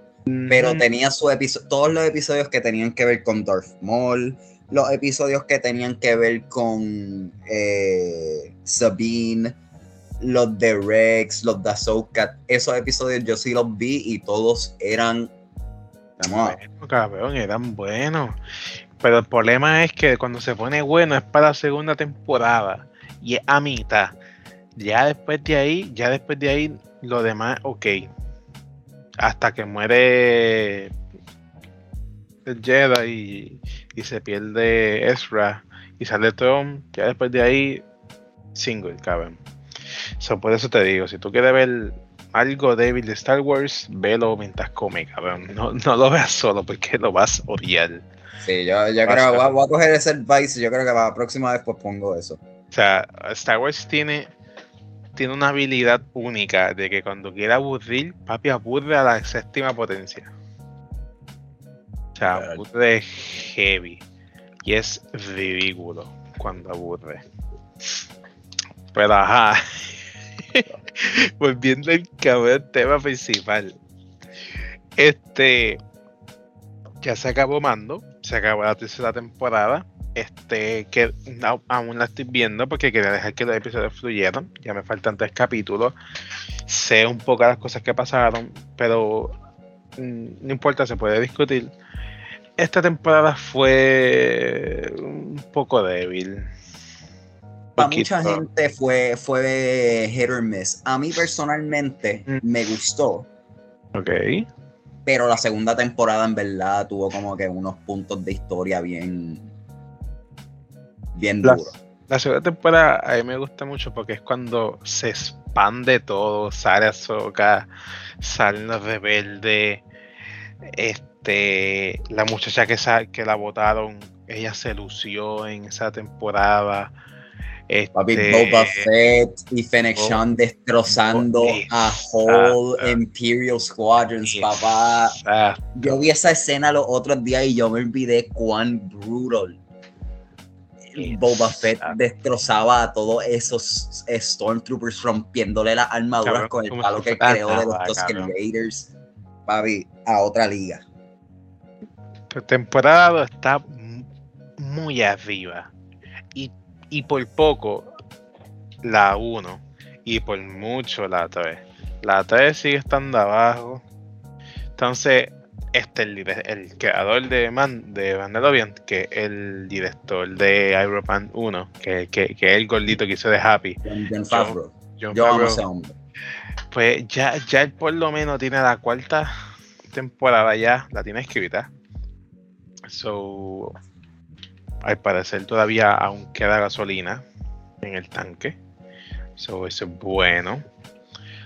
Pero tenía su episodio, todos los episodios que tenían que ver con Darth Maul, los episodios que tenían que ver con eh, Sabine, los de Rex, los de Ahsoka, esos episodios yo sí los vi y todos eran bueno, cabrón, eran buenos. Pero el problema es que cuando se pone bueno es para la segunda temporada y es a mitad. Ya después de ahí, ya después de ahí, lo demás, ok. Hasta que muere el Jedi y, se pierde Ezra y sale Tron, ya después de ahí, single, cabrón. So, por eso te digo, si tú quieres ver algo débil de Star Wars, velo mientras come, cabrón. No, no lo veas solo porque lo vas a odiar. Sí, yo, yo creo que voy a, voy a, coger ese advice y yo creo que para la próxima vez pues pongo eso. O sea, Star Wars tiene, tiene una habilidad única de que cuando quiera aburrir, papi aburre a la séptima potencia. O sea, aburre heavy. Y es ridículo cuando aburre. Pero ajá. Volviendo al cabrón tema principal. Este. ya se acabó Mando, se acabó la tercera temporada. Este, que aún la estoy viendo porque quería dejar que los episodios fluyeran. Ya me faltan tres capítulos. Sé un poco las cosas que pasaron, pero mm, no importa, se puede discutir. Esta temporada fue un poco débil. Para mucha gente fue, fue hit or miss. A mí personalmente mm. me gustó. Ok. Pero la segunda temporada en verdad tuvo como que unos puntos de historia bien, bien. La, segunda temporada a mí me gusta mucho porque es cuando se expande todo, sale Azoka, salen los rebeldes, este, la muchacha que, que la votaron, ella se lució en esa temporada Papi, este, Boba Fett y Fennec Shan destrozando a whole Imperial Squadrons, papá. Yo vi esa escena los otros días y yo me olvidé cuán brutal. Boba Fett destrozaba a todos esos Stormtroopers rompiéndole las armaduras con el palo que creó de los Tusken Raiders. Papi, a otra liga. Tu temporada está muy arriba y por poco la 1 y por mucho la 3. La 3 sigue estando abajo. Entonces, este el, el creador de, Man, de Mandalorian, que el director de Iron Man 1, que, que, que, es el gordito que hizo de Happy. John, Favreau. John, Pues ya, ya él por lo menos tiene la cuarta temporada ya, la tiene escrita. So, al parecer todavía aún queda gasolina en el tanque. So, eso es bueno.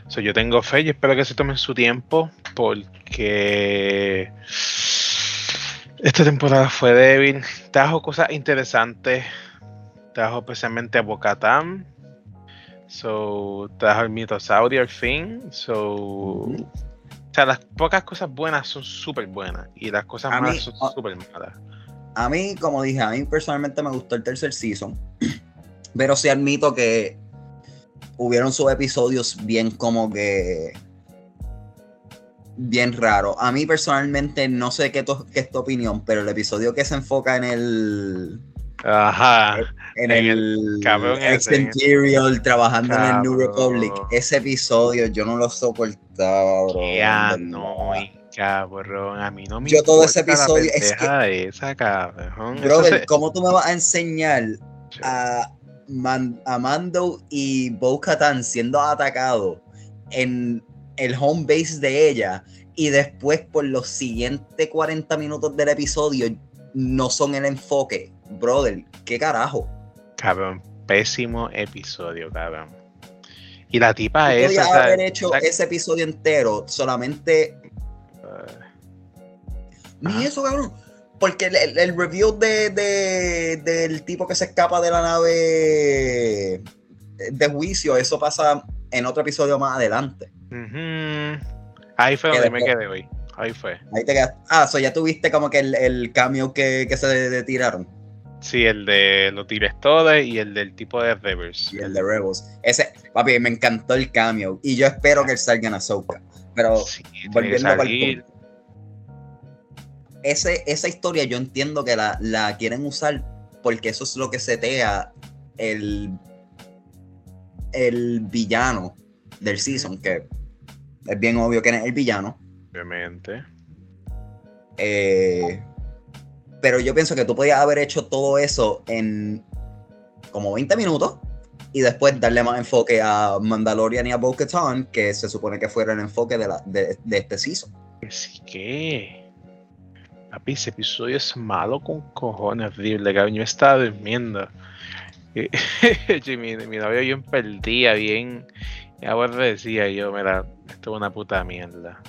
So, yo tengo fe y espero que se tomen su tiempo porque esta temporada fue débil. Trajo cosas interesantes. Trajo especialmente a Bocatán. So, trajo el mitosaurio al fin. So, o sea, las pocas cosas buenas son súper buenas y las cosas malas son súper malas a mí, como dije, a mí personalmente me gustó el tercer season, pero sí admito que hubieron sus episodios bien como que bien raro. A mí personalmente no sé qué, es tu opinión, pero el episodio que se enfoca en el Ajá. En, el, cabrón Imperial trabajando en el New Republic. Ese episodio yo no lo soportaba, bro. Ya no, Cabrón, a mí no me Yo todo ese episodio es que, esa, cabrón. Brother, ¿cómo tú me vas a enseñar a, Mando y Bo Katan siendo atacados en el home base de ella y después por los siguientes 40 minutos del episodio no son el enfoque? Brother, ¿qué carajo? Cabrón, pésimo episodio, cabrón. Y la tipa es. Podría haber hecho ese episodio entero solamente ni eso, cabrón. Porque el, review de, del tipo que se escapa de la nave de juicio, eso pasa en otro episodio más adelante. Ahí fue donde me quedé hoy. Ahí fue. Ahí te quedaste. Ah, so ya tuviste como que el, el cambio que, se tiraron. Sí, el de los directores y el del tipo de Rebels. Y el de Rebels. Ese, papi, me encantó el cambio. Y yo espero que él salga en Ahsoka. Pero volviendo al punto esa historia yo entiendo que la, quieren usar porque eso es lo que setea el, el villano del season, que es bien obvio que es el villano. Obviamente. Eh, pero yo pienso que tú podías haber hecho todo eso en como 20 minutos y después darle más enfoque a Mandalorian y a Bo-Katan, que se supone que fuera el enfoque de, la, de, de este season. Así que Papi, ese episodio es malo con cojones, horrible, cabrón. Yo estaba durmiendo. Y, mi, mi, novio bien perdía, bien. Y ahora decía yo, mira, esto es una puta mierda.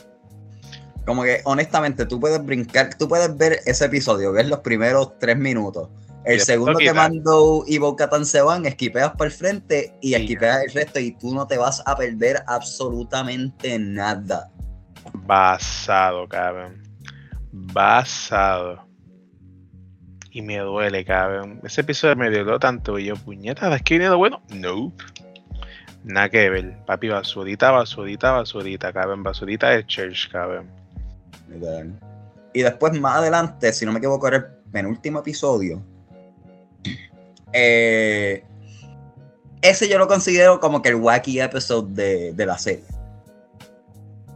Como que, honestamente, tú puedes brincar, tú puedes ver ese episodio, ver los primeros tres minutos. El segundo que Mando y Bo-Katan se van, esquipeas para el frente y esquipeas el resto y tú no te vas a perder absolutamente nada. Basado, cabrón basado. Y me duele, cabrón. Ese episodio me dio tanto. Y yo, puñeta, ¿es que viene bueno? No. Nada que ver. Papi, basurita, basurita, basurita, cabrón. Basurita de church, cabrón. Y después, más adelante, si no me equivoco, era el penúltimo episodio. Eh, ese yo lo considero como que el wacky episode de, la serie.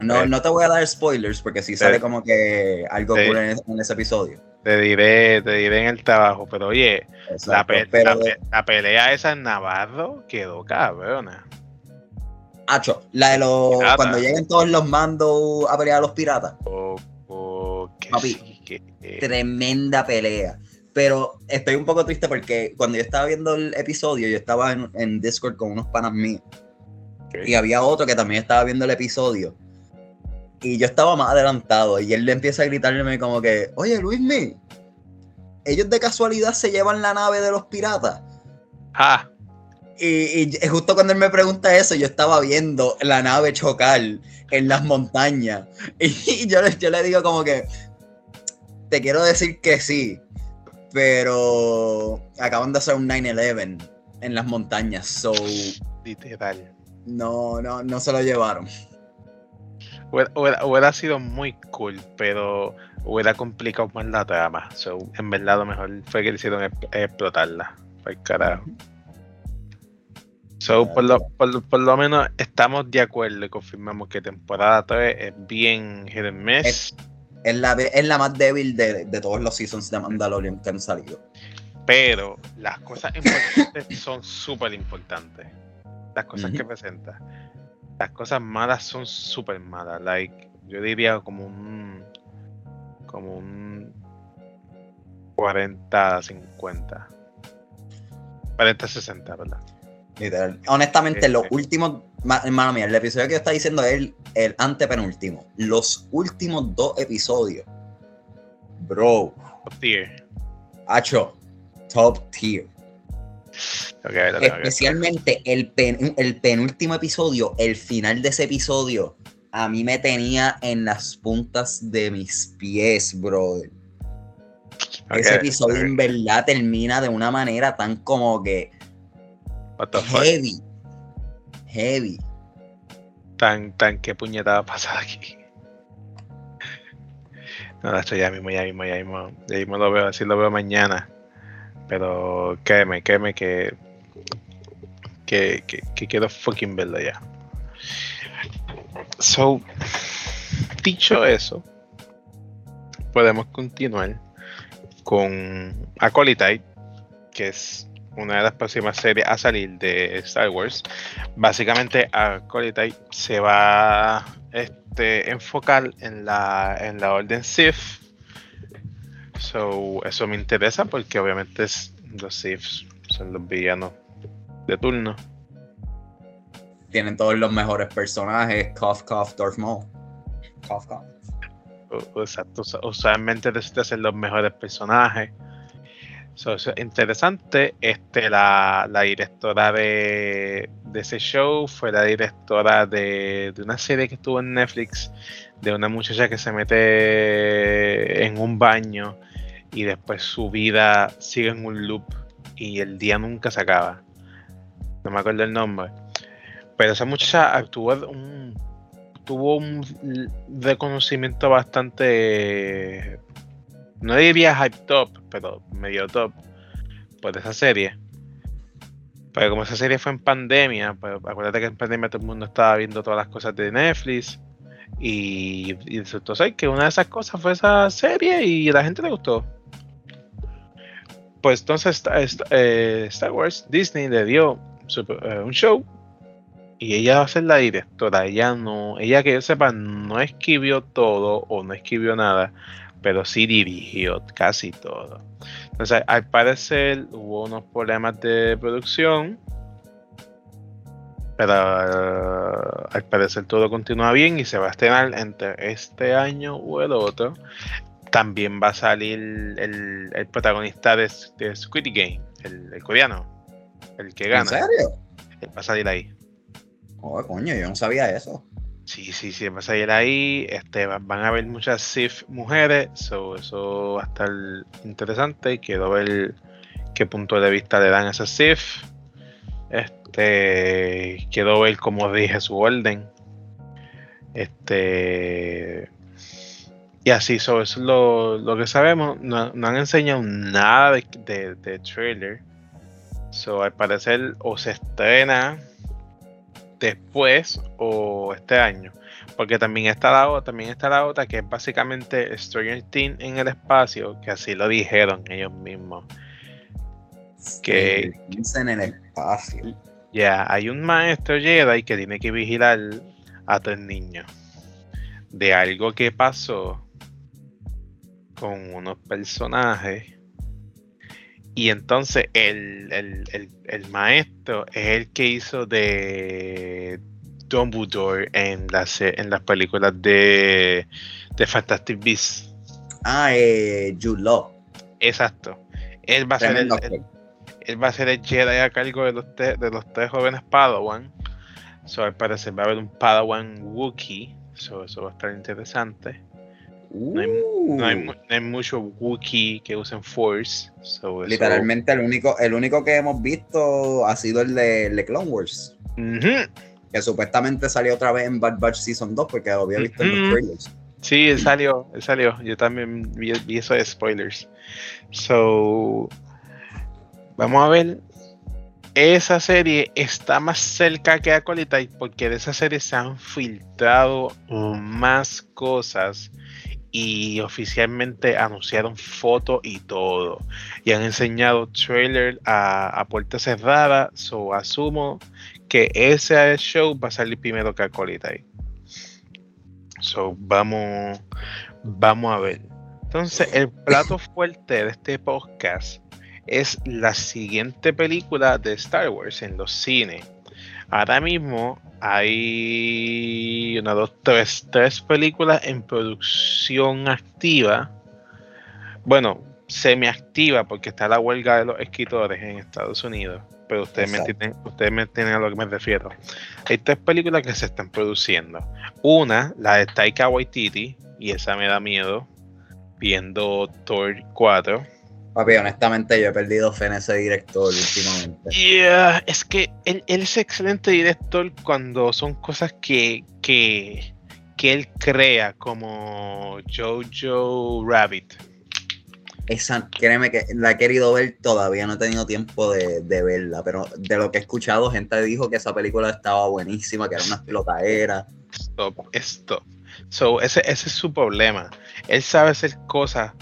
No, no te voy a dar spoilers porque si sale como que algo ocurre en, ese episodio. Te diré, te diré en el trabajo, pero oye, la, pelea esa en Navarro quedó cabrona. Hacho, la de los. Cuando lleguen todos los mandos a pelear a los piratas. Oh, Papi, tremenda pelea. Pero estoy un poco triste porque cuando yo estaba viendo el episodio, yo estaba en, Discord con unos panas míos. Y había otro que también estaba viendo el episodio. Y yo estaba más adelantado. Y él le empieza a gritarme como que, oye, Luismi, ellos de casualidad se llevan la nave de los piratas. Ah. Y, justo cuando él me pregunta eso, yo estaba viendo la nave chocar en las montañas. Y yo, yo le digo como que, te quiero decir que sí, pero acaban de hacer un 9-11 en las montañas, so... Literal. No, no, no se lo llevaron. Hubiera, sido muy cool, pero hubiera complicado más la trama. So, en verdad, lo mejor fue que le hicieron explotarla. Fue carajo. So, por lo, por, lo, menos estamos de acuerdo y confirmamos que temporada 3 es bien hit Es, la, es la más débil de, todos los seasons de Mandalorian que han salido. Pero las cosas importantes son súper importantes. Las cosas que presenta. Las cosas malas son súper malas. Like, yo diría como un. Como un. 40-50. 40-60, ¿verdad? Literal. Honestamente, los últimos, hermano mío, el episodio que yo estaba diciendo es el, el antepenúltimo. Los últimos dos episodios. Bro. Top tier. Hacho. Top tier. Especialmente el, el penúltimo episodio, el final de ese episodio, a mí me tenía en las puntas de mis pies, brother. ese episodio en verdad termina de una manera tan como que heavy. Heavy. Tan, tan, qué puñetada pasada aquí. No, esto ya mismo, ya mismo, ya mismo. Ya mismo lo veo, así lo veo mañana. Pero créeme, créeme que. Que, que, que quiero fucking verlo ya. So, dicho eso, podemos continuar con Acolyte, que es una de las próximas series a salir de Star Wars. Básicamente, Acolyte se va a este, enfocar en la, en la Orden Sith. So, eso me interesa porque obviamente los Sith son los villanos de turno. Tienen todos los mejores personajes, Cough Cough Darth Maul. Cough Cough. Exacto, usualmente necesitas ser los mejores personajes interesante. Este, la, directora de, ese show fue la directora de, una serie que estuvo en Netflix de una muchacha que se mete en un baño y después su vida sigue en un loop y el día nunca se acaba. No me acuerdo el nombre. Pero esa muchacha tuvo un, tuvo un reconocimiento bastante no diría hype top, pero medio top por esa serie. Pero como esa serie fue en pandemia, pues acuérdate que en pandemia todo el mundo estaba viendo todas las cosas de Netflix. Y, y entonces que una de esas cosas fue esa serie y la gente le gustó. Pues entonces eh, Star Wars, Disney le dio eh, un show y ella va a ser la directora. Ella no, ella que yo sepa, no escribió todo o no escribió nada, pero sí dirigió casi todo. Entonces, al parecer hubo unos problemas de producción, pero eh, al parecer todo continúa bien y se va a estrenar entre este año o el otro. También va a salir el, protagonista de, Squid Game, el, coreano, el que gana. ¿En serio? Va a salir ahí. Oh, coño, yo no sabía eso. Sí, sí, sí, vas a ir ahí. Este, van a haber muchas SIF mujeres, eso va a estar interesante. Quiero ver qué punto de vista le dan a esas SIF. Este, quiero ver cómo rige su orden. Este, Y así, eso es lo, que sabemos. No, han enseñado nada de, de, trailer. So, al parecer, o se estrena después o este año. Porque también está la otra, también está la otra que es básicamente Stranger Things en el espacio, que así lo dijeron ellos mismos. Que en el espacio. Ya, hay un maestro Jedi que tiene que vigilar a tres niños de algo que pasó con unos personajes. Y entonces el, maestro es el que hizo de Dumbledore en las, en las películas de, de Fantastic Beasts. Ah, eh, Jude Law. Exacto. Él va a ser el, él va a ser el Jedi a cargo de los, de los tres jóvenes Padawan. So, al parecer va a haber un Padawan Wookiee. So, eso va a estar interesante. No, hay, mucho Wookiee que usen Force. Literalmente el único, el único que hemos visto ha sido el de, Clone Wars. Que supuestamente salió otra vez en Bad Batch Season 2 porque lo había visto en los trailers. Sí, salió, salió. Yo también vi, vi eso de spoilers. So, vamos a ver esa serie está más cerca que Acolyte porque de esa serie se han filtrado más cosas y oficialmente anunciaron fotos y todo. Y han enseñado trailer a, a puerta cerrada. So asumo que ese show va a salir primero que Acolyte. So vamos, vamos a ver. Entonces, el plato fuerte de este podcast es la siguiente película de Star Wars en los cines. Ahora mismo hay una, dos, tres, tres películas en producción activa. Bueno, semiactiva porque está la huelga de los escritores en Estados Unidos. Pero ustedes me, entienden, ustedes me entienden a lo que me refiero. Hay tres películas que se están produciendo. Una, la de Taika Waititi, y esa me da miedo, viendo Thor 4 Papi, honestamente yo he perdido fe en ese director últimamente. Yeah, es que él, es excelente director cuando son cosas que, que, él crea, como Jojo Rabbit. Esa, créeme que la he querido ver, todavía no he tenido tiempo de, verla, pero de lo que he escuchado, gente dijo que esa película estaba buenísima, que era una explotadera. Stop, stop. So, ese, ese es su problema. Él sabe hacer cosas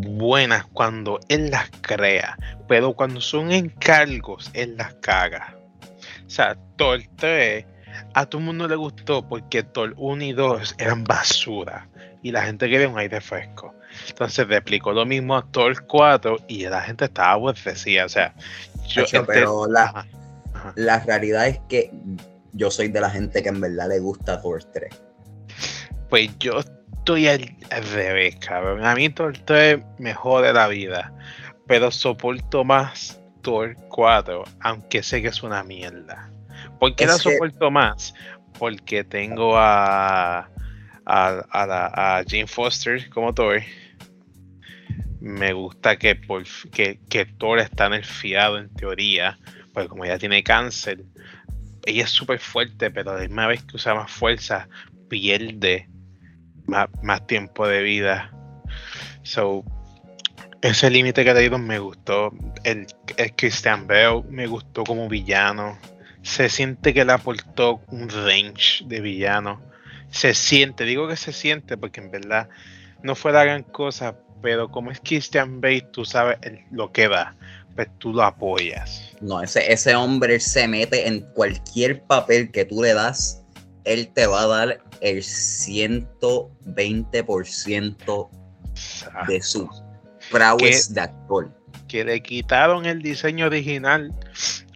buenas cuando él las crea, pero cuando son encargos, él las caga. O sea, Thor 3 a todo el mundo le gustó porque Thor 1 y 2 eran basura y la gente quería un aire fresco. Entonces replicó lo mismo a Thor 4 y la gente estaba aborrecida. O sea, yo. pero la, la realidad es que yo soy de la gente que en verdad le gusta Thor 3. Pues yo estoy al, revés, cabrón. A mí Thor 3 me jode la vida. Pero soporto más Thor 4, aunque sé que es una mierda. ¿Por qué la soporto más? Porque tengo a, a, a, Jane Foster como Thor. Me gusta que, por, que, que Thor está nerfeado en teoría, porque como ella tiene cáncer, ella es súper fuerte, pero la misma vez que usa más fuerza, pierde más, tiempo de vida. So, ese límite que te digo me gustó. El, el, Christian Bale me gustó como villano. Se siente que le aportó un range de villano. Se siente, digo que se siente porque en verdad no fue la gran cosa, pero como es Christian Bale, tú sabes lo que da, pues tú lo apoyas. No, ese, ese hombre se mete en cualquier papel que tú le das, él te va a dar el 120% de su prowess de actor. Que le quitaron el diseño original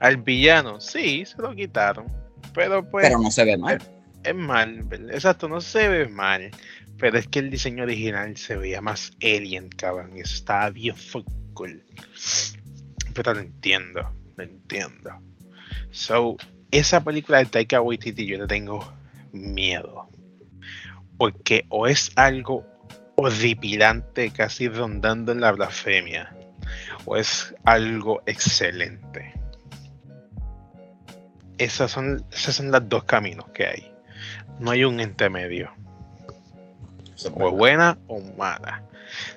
al villano. Sí, se lo quitaron. Pero pues. Pero no se ve mal. Es, mal, exacto, no se ve mal. Pero es que el diseño original se veía más alien, cabrón. Eso estaba bien cool. Pero lo entiendo, lo entiendo. So, esa película de Taika Waititi yo le tengo miedo porque o es algo horripilante, casi rondando en la blasfemia, o es algo excelente. Esas son, esos son los dos caminos que hay. No hay un intermedio. o buena o mala.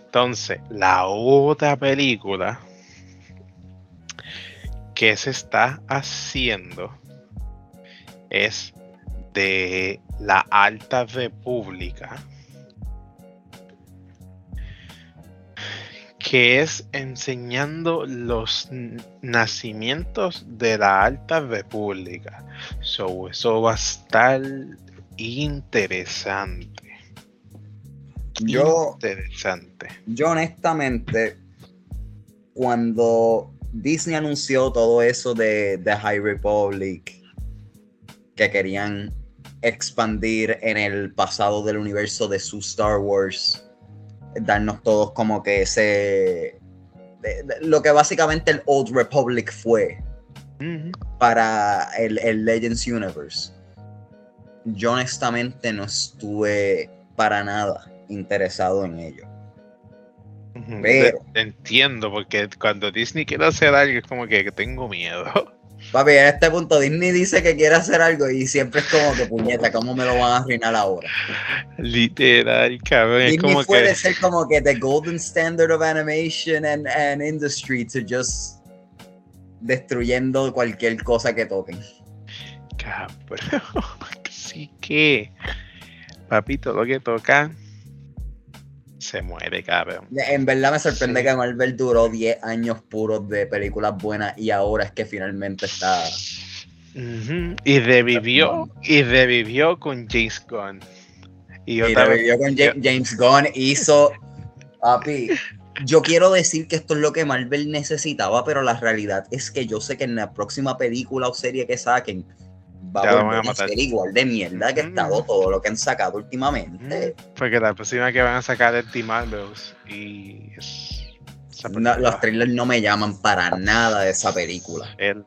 Entonces, la otra película que se está haciendo es de la Alta República, que es enseñando los nacimientos de la Alta República. eso va a estar interesante. Yo, interesante. Yo honestamente, cuando Disney anunció todo eso de The High Republic, que querían expandir en el pasado del universo de su Star Wars, darnos todos como que ese... lo que básicamente el Old Republic fue para el, el Legends Universe. Yo honestamente no estuve para nada interesado en ello. Pero, Entiendo, porque cuando Disney quiere hacer algo es como que tengo miedo. Papi, a este punto Disney dice que quiere hacer algo y siempre es como que puñeta, ¿cómo me lo van a arruinar ahora? Literal, cabrón. Disney como puede ser como que the golden standard of animation and, and industry to just destruyendo cualquier cosa que toquen. Cabrón, sí que, papito, lo que toca se muere, cabrón. En verdad me sorprende que Marvel duró 10 años puros de películas buenas y ahora es que finalmente está. Y revivió, y revivió con James Gunn. Y, revivió con James Gunn, hizo. Papi, yo quiero decir que esto es lo que Marvel necesitaba, pero la realidad es que yo sé que en la próxima película o serie que saquen va a, ser igual de mierda que ha estado todo lo que han sacado últimamente. Porque la próxima que van a sacar es Marvels y los trailers no me llaman para nada de esa película. El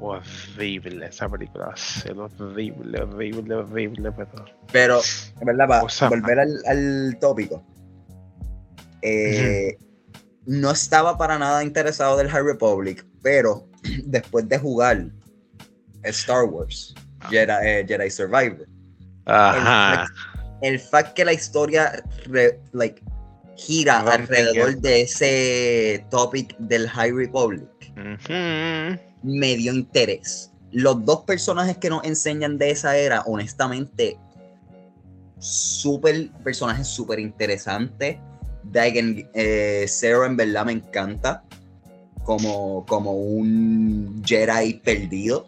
horrible esa película va a ser horrible, horrible, horrible, pero. Pero, en verdad, para volver al, tópico. Eh, no estaba para nada interesado del High Republic, pero después de jugar Star Wars, eh, Jedi, Survivor. Ajá. El, fact, que la historia like, gira alrededor de ese topic del High Republic me dio interés. Los dos personajes que nos enseñan de esa era, honestamente, súper personajes súper interesantes. Dagen eh, Zero en verdad me encanta como, como un Jedi perdido.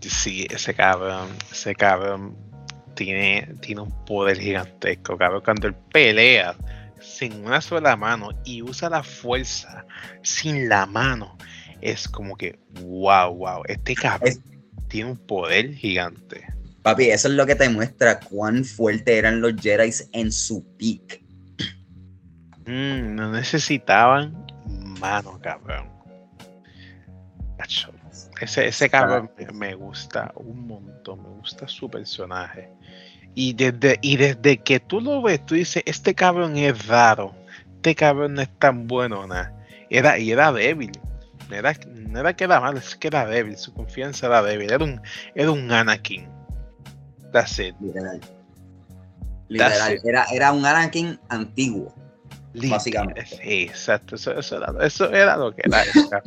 Sí, ese cabrón, ese cabrón tiene, tiene un poder gigantesco, cabrón. Cuando él pelea sin una sola mano y usa la fuerza sin la mano, es como que, wow, wow, este cabrón tiene un poder gigante. Papi, eso es lo que te muestra cuán fuerte eran los Jedi en su peak. Mm, no necesitaban mano, cabrón. Ese, ese cabrón me, gusta un montón, me gusta su personaje. Y desde, y desde que tú lo ves, tú dices, este cabrón es raro, este cabrón no es tan bueno, nada. Era, y era débil. No era, no era que era malo, es que era débil, su confianza era débil. Era un, era un Anakin. That's it. Literal. Literal. Era, era un Anakin antiguo. Básicamente. Sí, exacto. Eso, eso, era, lo que era.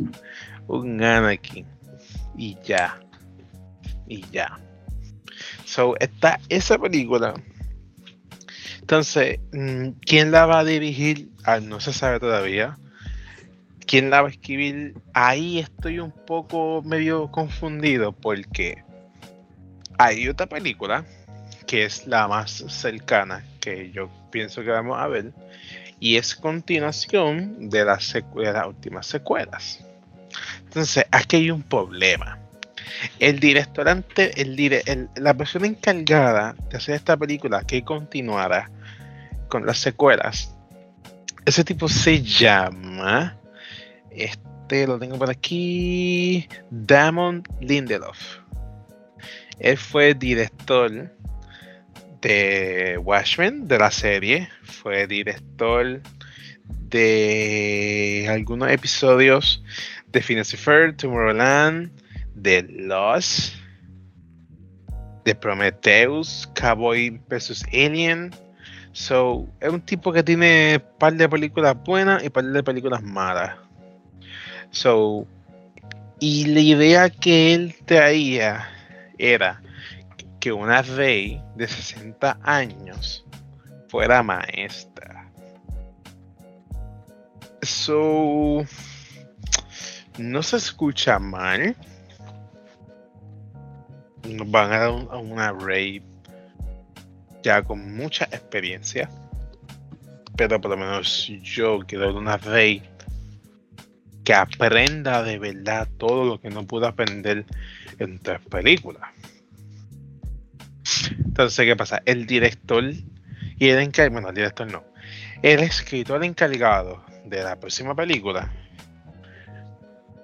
un Anakin. Y ya. Y ya. So, está esa película. Entonces, mm, ¿quién la va a dirigir? Ah, no se sabe todavía. ¿Quién la va a escribir? Ahí estoy un poco medio confundido porque hay otra película que es la más cercana que yo pienso que vamos a ver y es continuación de, las, de últimas secuelas. Entonces, aquí hay un problema. El director, ante, el, la persona encargada de hacer esta película que continuara con las secuelas, ese tipo se llama, este lo tengo por aquí, Damon Lindelof. Él fue director de Watchmen, de la serie, fue director de algunos episodios de Phineas Fair, Tomorrowland, de Lost, de Prometheus, Cowboy vs. Alien. So, es un tipo que tiene un par de películas buenas y un par de películas malas. So, y la idea que él traía era que una rey de 60 años fuera maestra. So, no se escucha mal. Nos van a dar a una rey ya con mucha experiencia. Pero por lo menos yo quiero una rey que aprenda de verdad todo lo que no pudo aprender en tres películas. Entonces, ¿qué pasa? El director y el encargado, bueno, el director no, el escritor encargado de la próxima película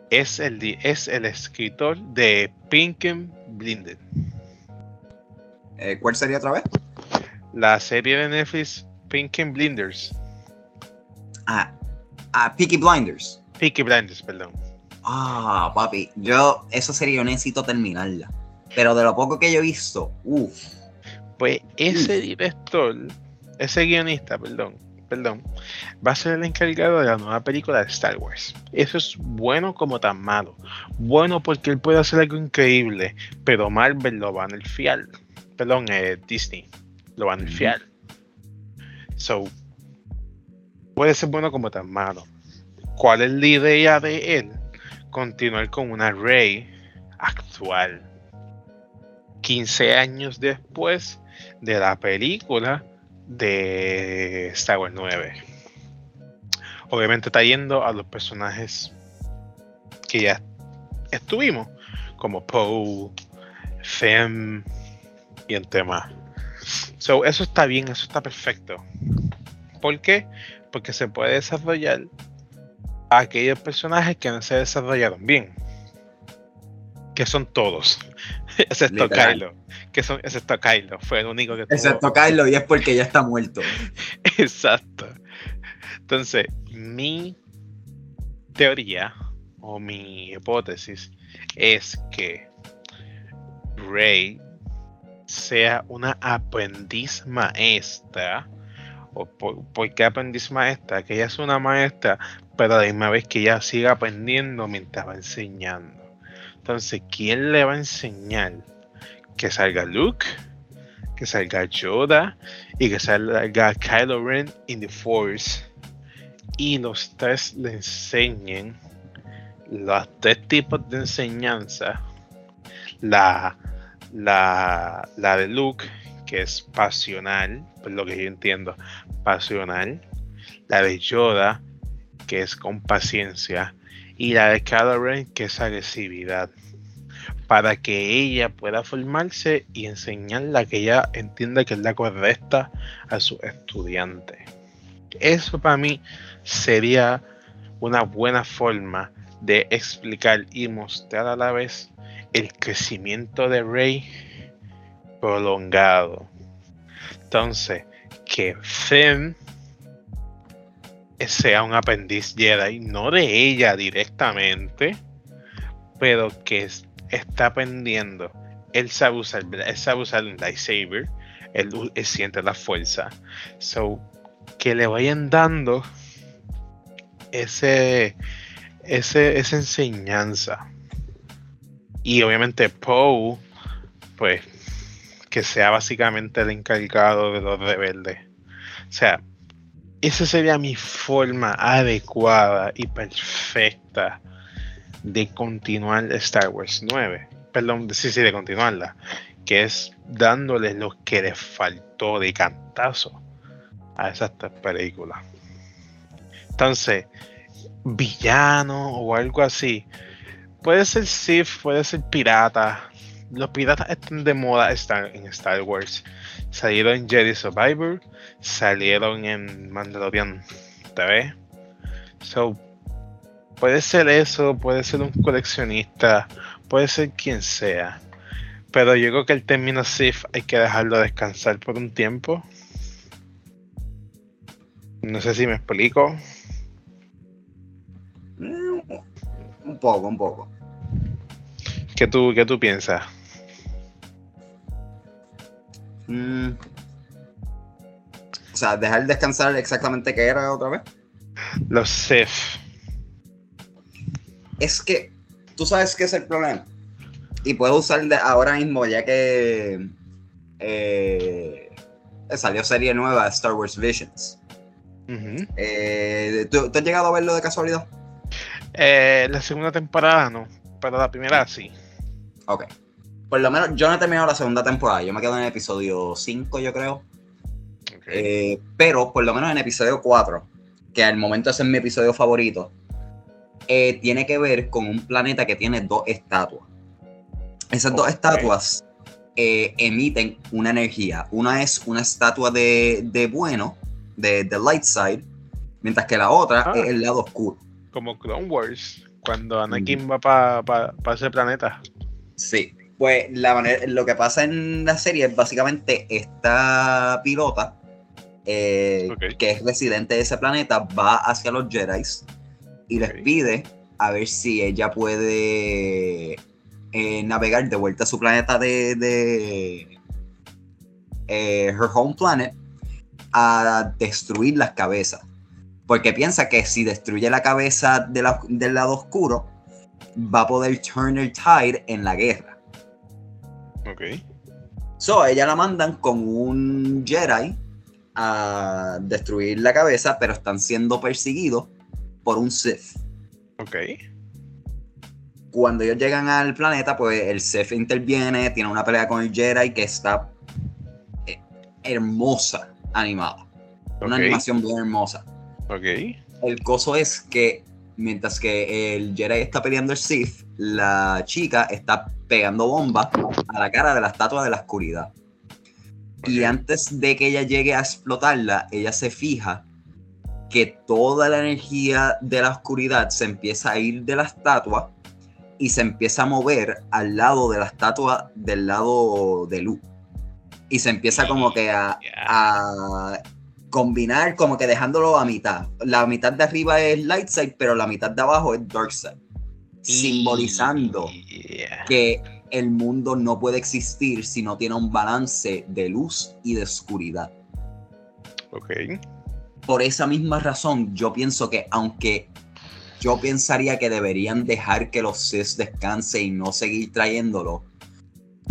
es el, es el escritor de Pink Blinded. Eh, ¿Cuál sería otra vez? La serie de Netflix Pink Blinders. Ah, ah, Peaky Blinders. Peaky Blinders, perdón. Ah, papi, yo eso sería yo necesito terminarla. Pero de lo poco que yo he visto, uff. Pues ese director, ese guionista, perdón, perdón, va a ser el encargado de la nueva película de Star Wars. Eso es bueno como tan malo. Bueno porque él puede hacer algo increíble, pero Marvel lo va a nerfear. Perdón, eh, Disney lo va a nerfear. So, puede ser bueno como tan malo. ¿Cuál es la idea de él? Continuar con una Rey actual. 15 años después de la película de Star Wars 9. Obviamente está yendo a los personajes que ya estuvimos, como Poe, Fem y el tema. So, eso está bien, eso está perfecto. ¿Por qué? Porque se puede desarrollar aquellos personajes que no se desarrollaron bien. Que son todos. excepto Kylo. Que son, excepto Kylo. Fue el único que Excepto Kylo y es porque ya está muerto. Exacto. Entonces, mi teoría o mi hipótesis es que Rey sea una aprendiz maestra. O por, qué aprendiz maestra? Que ella es una maestra, pero a la misma vez que ella siga aprendiendo mientras va enseñando. Entonces, ¿quién le va a enseñar? Que salga Luke, que salga Yoda y que salga Kylo Ren in the Force. Y los tres le enseñen los tres tipos de enseñanza. La, de Luke, que es pasional, por lo que yo entiendo, pasional. La de Yoda, que es con paciencia y la de cada que es agresividad para que ella pueda formarse y enseñar la que ella entienda que es la correcta a su estudiante. Eso para mí sería una buena forma de explicar y mostrar a la vez el crecimiento de Rey prolongado. Entonces, que Fem sea un aprendiz Jedi, no de ella directamente, pero que está aprendiendo. Él sabe usar, él sabe usar un lightsaber, él, siente la fuerza. So, que le vayan dando ese, ese, esa enseñanza. Y obviamente Poe, pues, que sea básicamente el encargado de los rebeldes. O sea, esa sería mi forma adecuada y perfecta de continuar Star Wars 9. Perdón, sí, sí, de continuarla. Que es dándole lo que le faltó de cantazo a esas tres películas. Entonces, villano o algo así. Puede ser Sith, puede ser pirata. Los piratas están de moda en Star Wars. Salieron en Jedi Survivor, salieron en Mandalorian TV. So, puede ser eso, puede ser un coleccionista, puede ser quien sea. Pero yo creo que el término Sith hay que dejarlo descansar por un tiempo. No sé si me explico. Mm, un poco, un poco. ¿Qué tú, qué tú piensas? Mm. O sea, dejar descansar exactamente qué era otra vez. Los Sith. Es que tú sabes qué es el problema. Y puedo usar de ahora mismo, ya que eh, salió serie nueva, Star Wars Visions. Eh, ¿tú, has llegado a verlo de casualidad? Eh, la segunda temporada no, pero la primera sí. Ok. Por lo menos yo no he terminado la segunda temporada, yo me quedo en el episodio 5, yo creo. Eh, pero por lo menos en el episodio 4, que al momento es mi episodio favorito, tiene que ver con un planeta que tiene dos estatuas. Esas dos estatuas emiten una energía. Una es una estatua de, de bueno de The Light Side, mientras que la otra ah. es el lado oscuro. Como Clone Wars, cuando Anakin va para ese planeta. Sí, pues la manera, lo que pasa en la serie es básicamente esta pilota, eh, que es residente de ese planeta, va hacia los Jedi y les pide a ver si ella puede eh, navegar de vuelta a su planeta de, de eh, Her Home Planet a destruir las cabezas. Porque piensa que si destruye la cabeza del lado oscuro, va a poder turn el tide en la guerra. Ok. So, ella la mandan con un Jedi a destruir la cabeza, pero están siendo perseguidos por un Sith. Ok. Cuando ellos llegan al planeta, pues el Sith interviene, tiene una pelea con el Jedi que está eh, hermosa animada. Una animación bien hermosa. Ok. El coso es que mientras que el Jedi está peleando el Sith, la chica está pegando bombas a la cara de la estatua de la oscuridad. Y antes de que ella llegue a explotarla, ella se fija que toda la energía de la oscuridad se empieza a ir de la estatua y se empieza a mover al lado de la estatua del lado de luz y se empieza como que a, combinar, como que dejándolo a mitad. La mitad de arriba es light side, pero la mitad de abajo es dark side. Simbolizando que el mundo no puede existir si no tiene un balance de luz y de oscuridad. Ok. Por esa misma razón, yo pienso que aunque yo pensaría que deberían dejar que los Sith descanse y no seguir trayéndolo,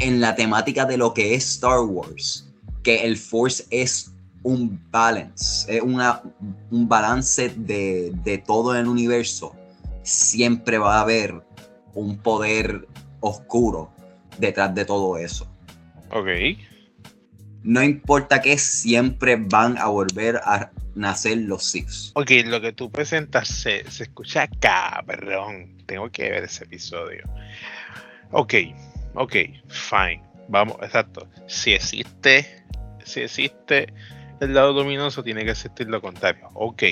en la temática de lo que es Star Wars, que el Force es un balance, es una, un balance de, de todo el universo. Siempre va a haber un poder oscuro detrás de todo eso. Ok. No importa que siempre van a volver a nacer los Sith. Ok, lo que tú presentas se, se escucha cabrón. Tengo que ver ese episodio. Ok, ok, fine. Vamos, exacto. Si existe, si existe el lado luminoso, tiene que existir lo contrario. Ok,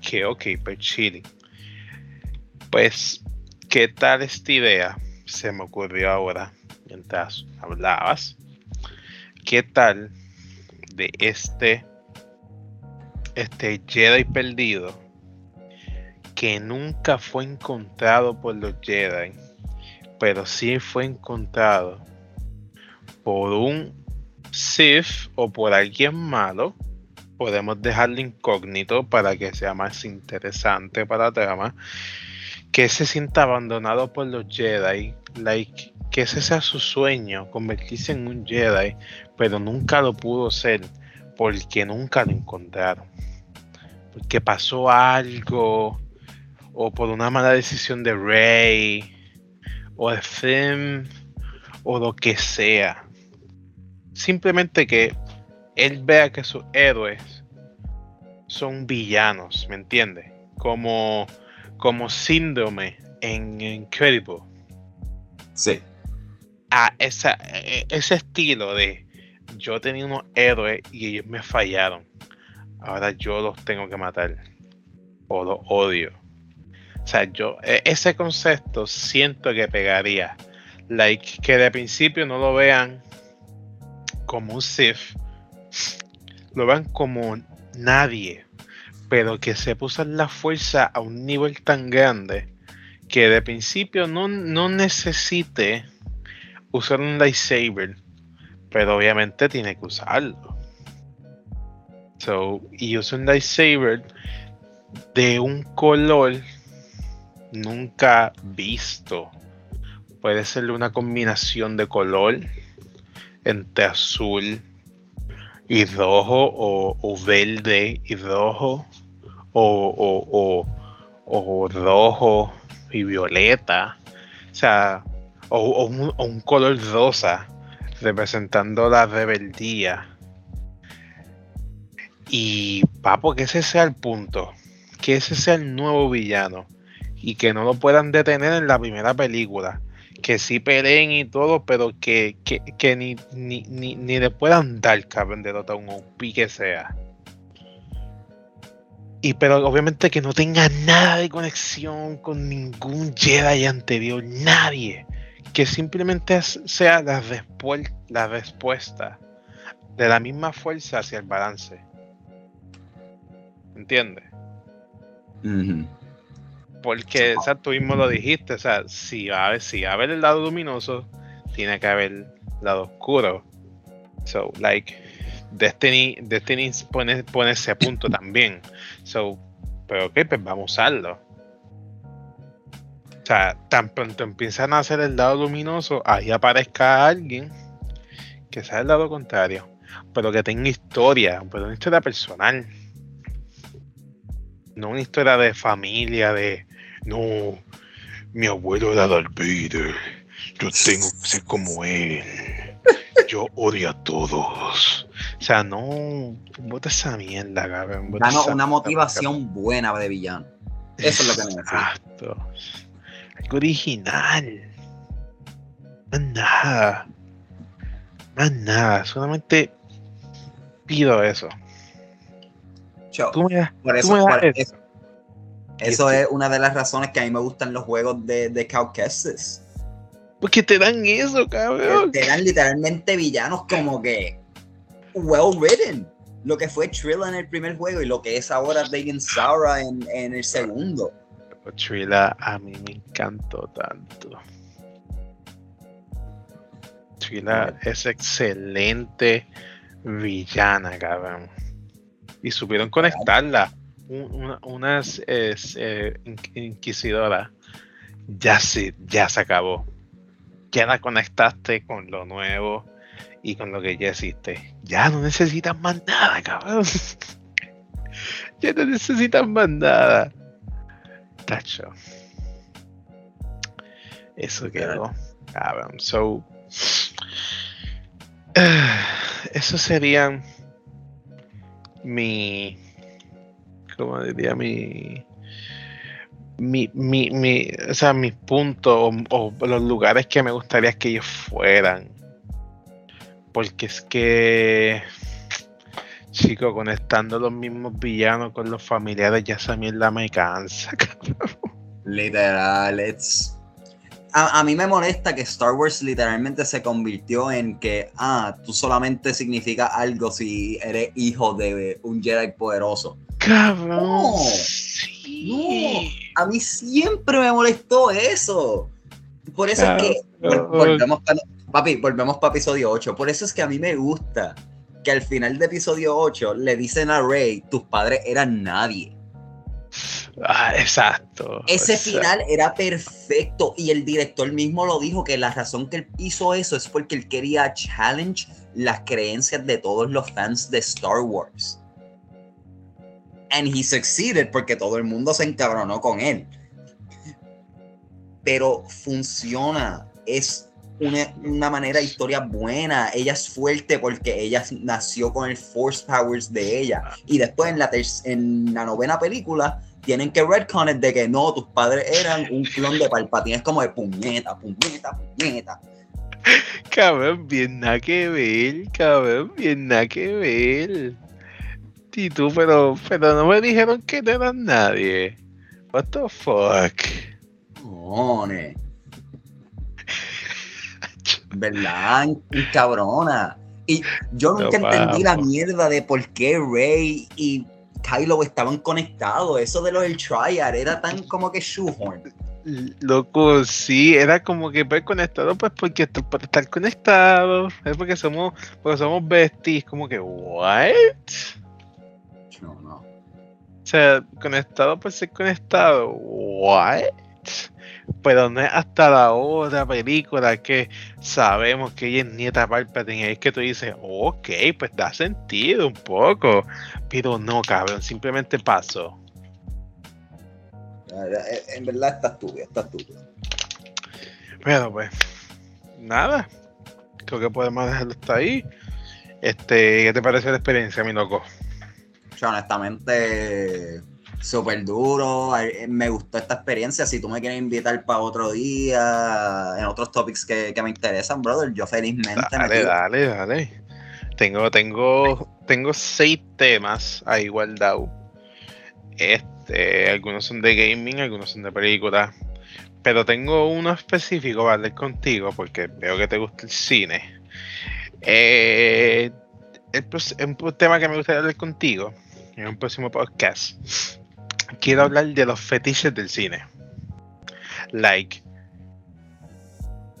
que ok, pues chile. Pues, ¿qué tal esta idea? Se me ocurrió ahora mientras hablabas. ¿Qué tal de este este Jedi perdido que nunca fue encontrado por los Jedi? pero sí fue encontrado por un Sith o por alguien malo. Podemos dejarlo incógnito para que sea más interesante para la trama. Que se sienta abandonado por los Jedi, like, que ese sea su sueño, convertirse en un Jedi, pero nunca lo pudo ser porque nunca lo encontraron. Porque pasó algo, o por una mala decisión de Rey, o de film o lo que sea. Simplemente que él vea que sus héroes son villanos, ¿me entiende? Como, como síndrome en Incredible. Sí. A esa, e, ese estilo de yo tenía unos héroes y ellos me fallaron. Ahora yo los tengo que matar. O los odio. O sea, yo, e, ese concepto siento que pegaría. Like, que de principio no lo vean como un Sith, lo vean como nadie, pero que se puso la fuerza a un nivel tan grande que de principio no, no necesite usar un lightsaber, pero obviamente tiene que usarlo. So, y usa un lightsaber de un color nunca visto. Puede ser una combinación de color entre azul y rojo o, verde y rojo o, o, rojo y violeta. O sea, o, un, color rosa representando la rebeldía. Y, papo, que ese sea el punto. Que ese sea el nuevo villano. Y que no lo puedan detener en la primera película. Que sí peleen y todo, pero que, ni, ni, le puedan dar cabrón de a un OP que sea. Y pero obviamente que no tenga nada de conexión con ningún Jedi anterior, nadie. Que simplemente sea la, la respuesta de la misma fuerza hacia el balance. ¿Entiendes? Porque, o sea, tú mismo lo dijiste, o sea, si va, a haber, si va a haber el lado luminoso, tiene que haber el lado oscuro. So, like, Destiny, Destiny pone, pone ese punto también. So, pero ok, pues vamos a usarlo. O sea, tan pronto empiezan a hacer el lado luminoso, ahí aparezca alguien que sea el lado contrario, pero que tenga historia, pero una historia personal no una historia de familia, de no, mi abuelo era Darth Vader, yo tengo que ser como él, yo odio a todos. O sea, no, bota esa mierda, cabrón. Danos una motivación buena de villano. Eso es lo que necesito. Exacto. Algo original. Más nada. Más nada. Solamente pido eso por eso, eso, es una de las razones que a mí me gustan los juegos de, de Caucasus. Porque te dan eso, cabrón. Te dan literalmente villanos como que well written. Lo que fue Trilla en el primer juego y lo que es ahora Dagan Sara en, en el segundo. Trilla a mí me encantó tanto. Trilla es excelente villana, cabrón y supieron conectarla. Una, unas eh, inquisidora. Ya se, ya se acabó. Ya la conectaste con lo nuevo y con lo que ya existe. Ya no necesitas más nada, cabrón. ya no necesitas más nada. Tacho. Eso quedó. Cabrón. So. eso serían mi, ¿cómo diría? Mi, mi, mi, mi o sea, mis puntos o, los lugares que me gustaría que ellos fueran. Porque es que, chico, conectando los mismos villanos con los familiares, ya esa mierda me cansa, Literal, it's a, mí me molesta que Star Wars literalmente se convirtió en que, ah, tú solamente significa algo si eres hijo de un Jedi poderoso. Cabrón. No, a mí siempre me molestó eso. Por eso es que volvemos para, papi, volvemos para episodio 8. Por eso es que a mí me gusta que al final de episodio 8 le dicen a Rey, tus padres eran nadie. Ah, exacto. Ese final era perfecto y el director mismo lo dijo que la razón que él hizo eso es porque él quería challenge las creencias de todos los fans de Star Wars. And he succeeded porque todo el mundo se encabronó con él. Pero funciona, es una, una manera de historia buena. Ella es fuerte porque ella nació con el Force Powers de ella. Y después en la, en la novena película tienen que retcon de que no, tus padres eran un clon de Palpatine. Es como de puñeta, puñeta, puñeta. Cabrón, bien nada que ver, cabrón, bien nada que ver. Y tú, pero, pero no me dijeron que no eran nadie. What the fuck? Mone. ¿Verdad? Cabrona. Y yo nunca entendí la mierda de por qué Rey y Kylo estaban conectados. Eso de lo del Triad era tan como que shoehorn. Loco, sí, era como que ver conectado, pues porque por estar conectado, es porque somos, porque somos besties, como que, what? No, no. O sea, conectado por ser conectado. ¿What? Pero no es hasta la otra película que sabemos que ella es nieta Palpatine. Es que tú dices, ok, pues da sentido un poco. Pero no, cabrón, simplemente pasó. En verdad está estúpido, está estúpido. Pero pues, nada. Creo que podemos dejarlo hasta ahí. Este, ¿qué te parece la experiencia, mi loco? Honestamente, súper duro. Me gustó esta experiencia. Si tú me quieres invitar para otro día, en otros topics que, me interesan, brother, yo felizmente. Dale, dale, dale. Tengo, tengo, tengo seis temas a igualdad. Este, algunos son de gaming, algunos son de películas. Pero tengo uno específico para hablar contigo porque veo que te gusta el cine. Eh, un tema que me gustaría hablar contigo en un próximo podcast. Quiero hablar de los fetiches del cine. Like,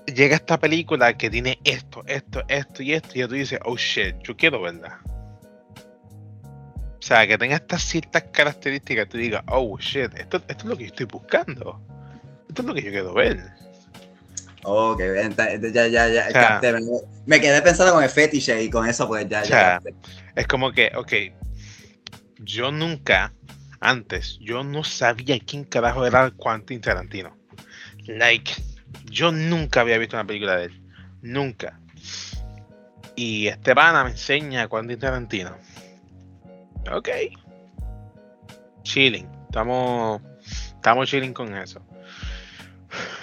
llega esta película que tiene esto, esto, esto y esto, y tú dices, oh shit, yo quiero verla. O sea, que tenga estas ciertas características, tú digas, oh shit, esto, esto es lo que yo estoy buscando. Esto es lo que yo quiero ver. Ok, ya, ya, ya. me, quedé pensando con el fetiche y con eso, pues ya, ya. Es como que, ok, yo nunca, antes, yo no sabía quién carajo era Quentin Tarantino. Like, yo nunca había visto una película de él. Nunca. Y Estebana me enseña a Quentin Tarantino. Ok. Chilling. Estamos, estamos chilling con eso.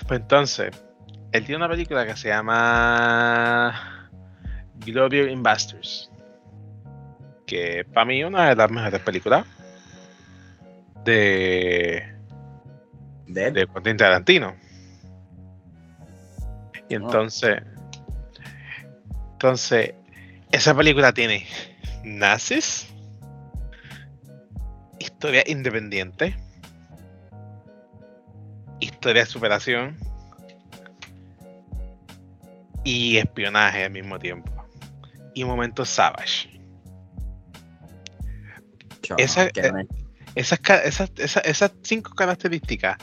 Pues entonces, él tiene una película que se llama Glorious Investors. Que para mí una de las mejores películas de, de, de Quentin Tarantino. Y ah. entonces, entonces, esa película tiene nazis, historia independiente, historia de superación y espionaje al mismo tiempo. Y momentos savage. Esa, eh, esas, esas, esas, cinco características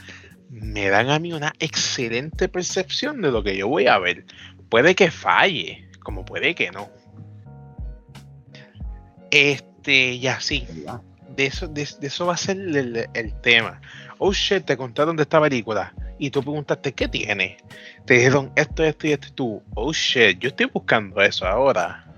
me dan a mí una excelente percepción de lo que yo voy a ver. Puede que falle, como puede que no. Este, ya sí. De eso, de, eso va a ser el, el, tema. Oh shit, te contaron de esta película y tú preguntaste qué tiene. Te dijeron esto, esto y esto y tú. Oh shit, yo estoy buscando eso ahora.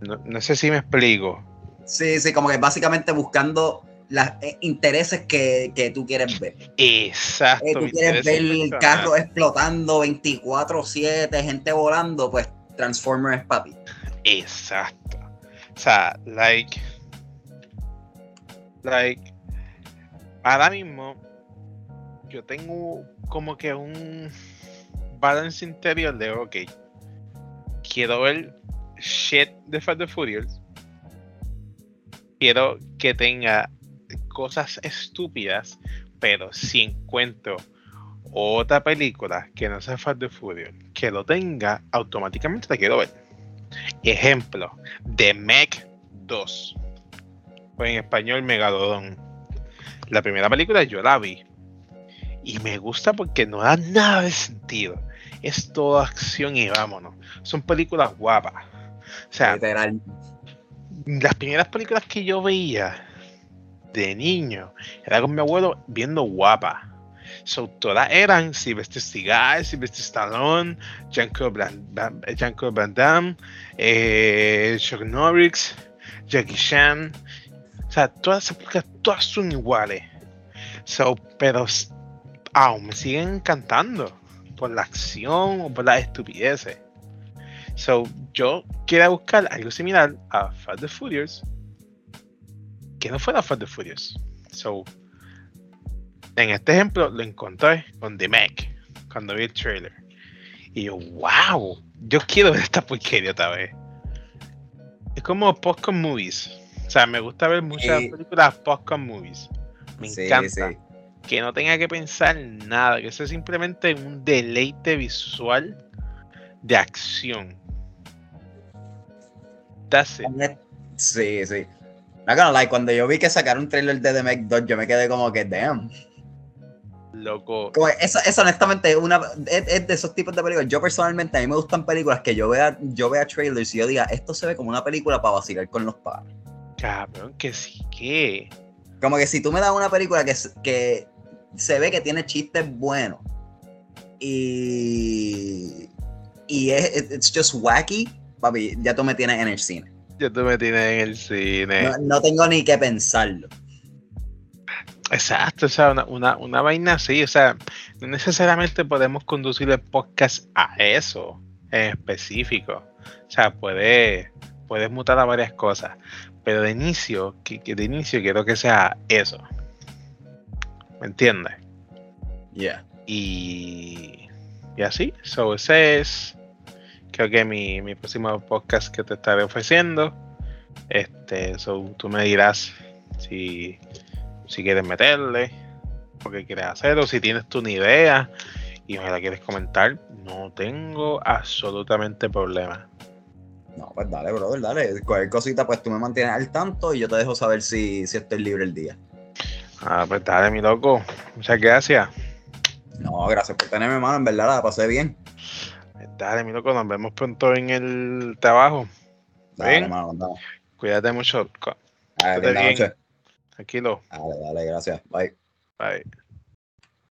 No, sé si me explico. Sí, sí, como que básicamente buscando los eh, intereses que, tú quieres ver. Exacto. Eh, tú quieres ver el carro explotando 24-7, gente volando, pues Transformers es papi. Exacto. O sea, like. Like. Ahora mismo, yo tengo como que un balance interior de, ok, quiero ver shit de Fast and Furious. Quiero que tenga cosas estúpidas, pero si encuentro otra película que no sea Fast and Furious, que lo tenga, automáticamente la quiero ver. Ejemplo, The Meg 2. O en español, Megalodon. La primera película yo la vi y me gusta porque no da nada de sentido. Es toda acción y vámonos. Son películas guapas. O sea, las primeras películas que yo veía de niño era con mi abuelo viendo guapa. So, todas eran Sylvester Seagal, Sylvester Stallone, Jean-Claude Van, Damme, eh, Chuck Norris, Jackie Chan. O sea, todas esas películas, todas son iguales. So, pero aún me siguen encantando por la acción o por las estupideces. So, yo quiero buscar algo similar a Fast the Furious que no fuera Fast the Furious. So, en este ejemplo lo encontré con The Mac cuando vi el trailer. Y yo, wow, yo quiero ver esta porquería otra vez. Es como popcorn movies. O sea, me gusta ver muchas películas popcorn movies. Me encanta que no tenga que pensar nada, que sea simplemente un deleite visual de acción. Sí, sí. like, cuando yo vi que sacaron un trailer de The Meg 2, yo me quedé como que, damn. Loco. eso, eso honestamente una, es, de esos tipos de películas. Yo personalmente, a mí me gustan películas que yo vea, yo vea trailers y yo diga, esto se ve como una película para vacilar con los padres. Cabrón, que sí, que. Como que si tú me das una película que, que se ve que tiene chistes buenos y, y es it's just wacky, papi, ya tú me tienes en el cine. Ya tú me tienes en el cine. No, tengo ni que pensarlo. Exacto, o sea, una, una, vaina así, o sea, no necesariamente podemos conducir el podcast a eso en específico. O sea, puede, puedes mutar a varias cosas, pero de inicio, que, de inicio quiero que sea eso. ¿Me entiendes? Yeah. Y, y así, so ese es creo que mi, mi próximo podcast que te estaré ofreciendo. Este, so, tú me dirás si, si quieres meterle, o qué quieres hacer, o si tienes tu idea y me la quieres comentar, no tengo absolutamente problema. No, pues dale, brother, dale. Cualquier cosita, pues tú me mantienes al tanto y yo te dejo saber si, si estoy libre el día. Ah, pues dale, mi loco. Muchas gracias. No, gracias por tenerme, mano. En verdad la pasé bien. Dale, mi loco, nos vemos pronto en el trabajo. Dale, Cuídate mucho. Dale, bien. Tranquilo. Dale, dale, gracias. Bye. Bye.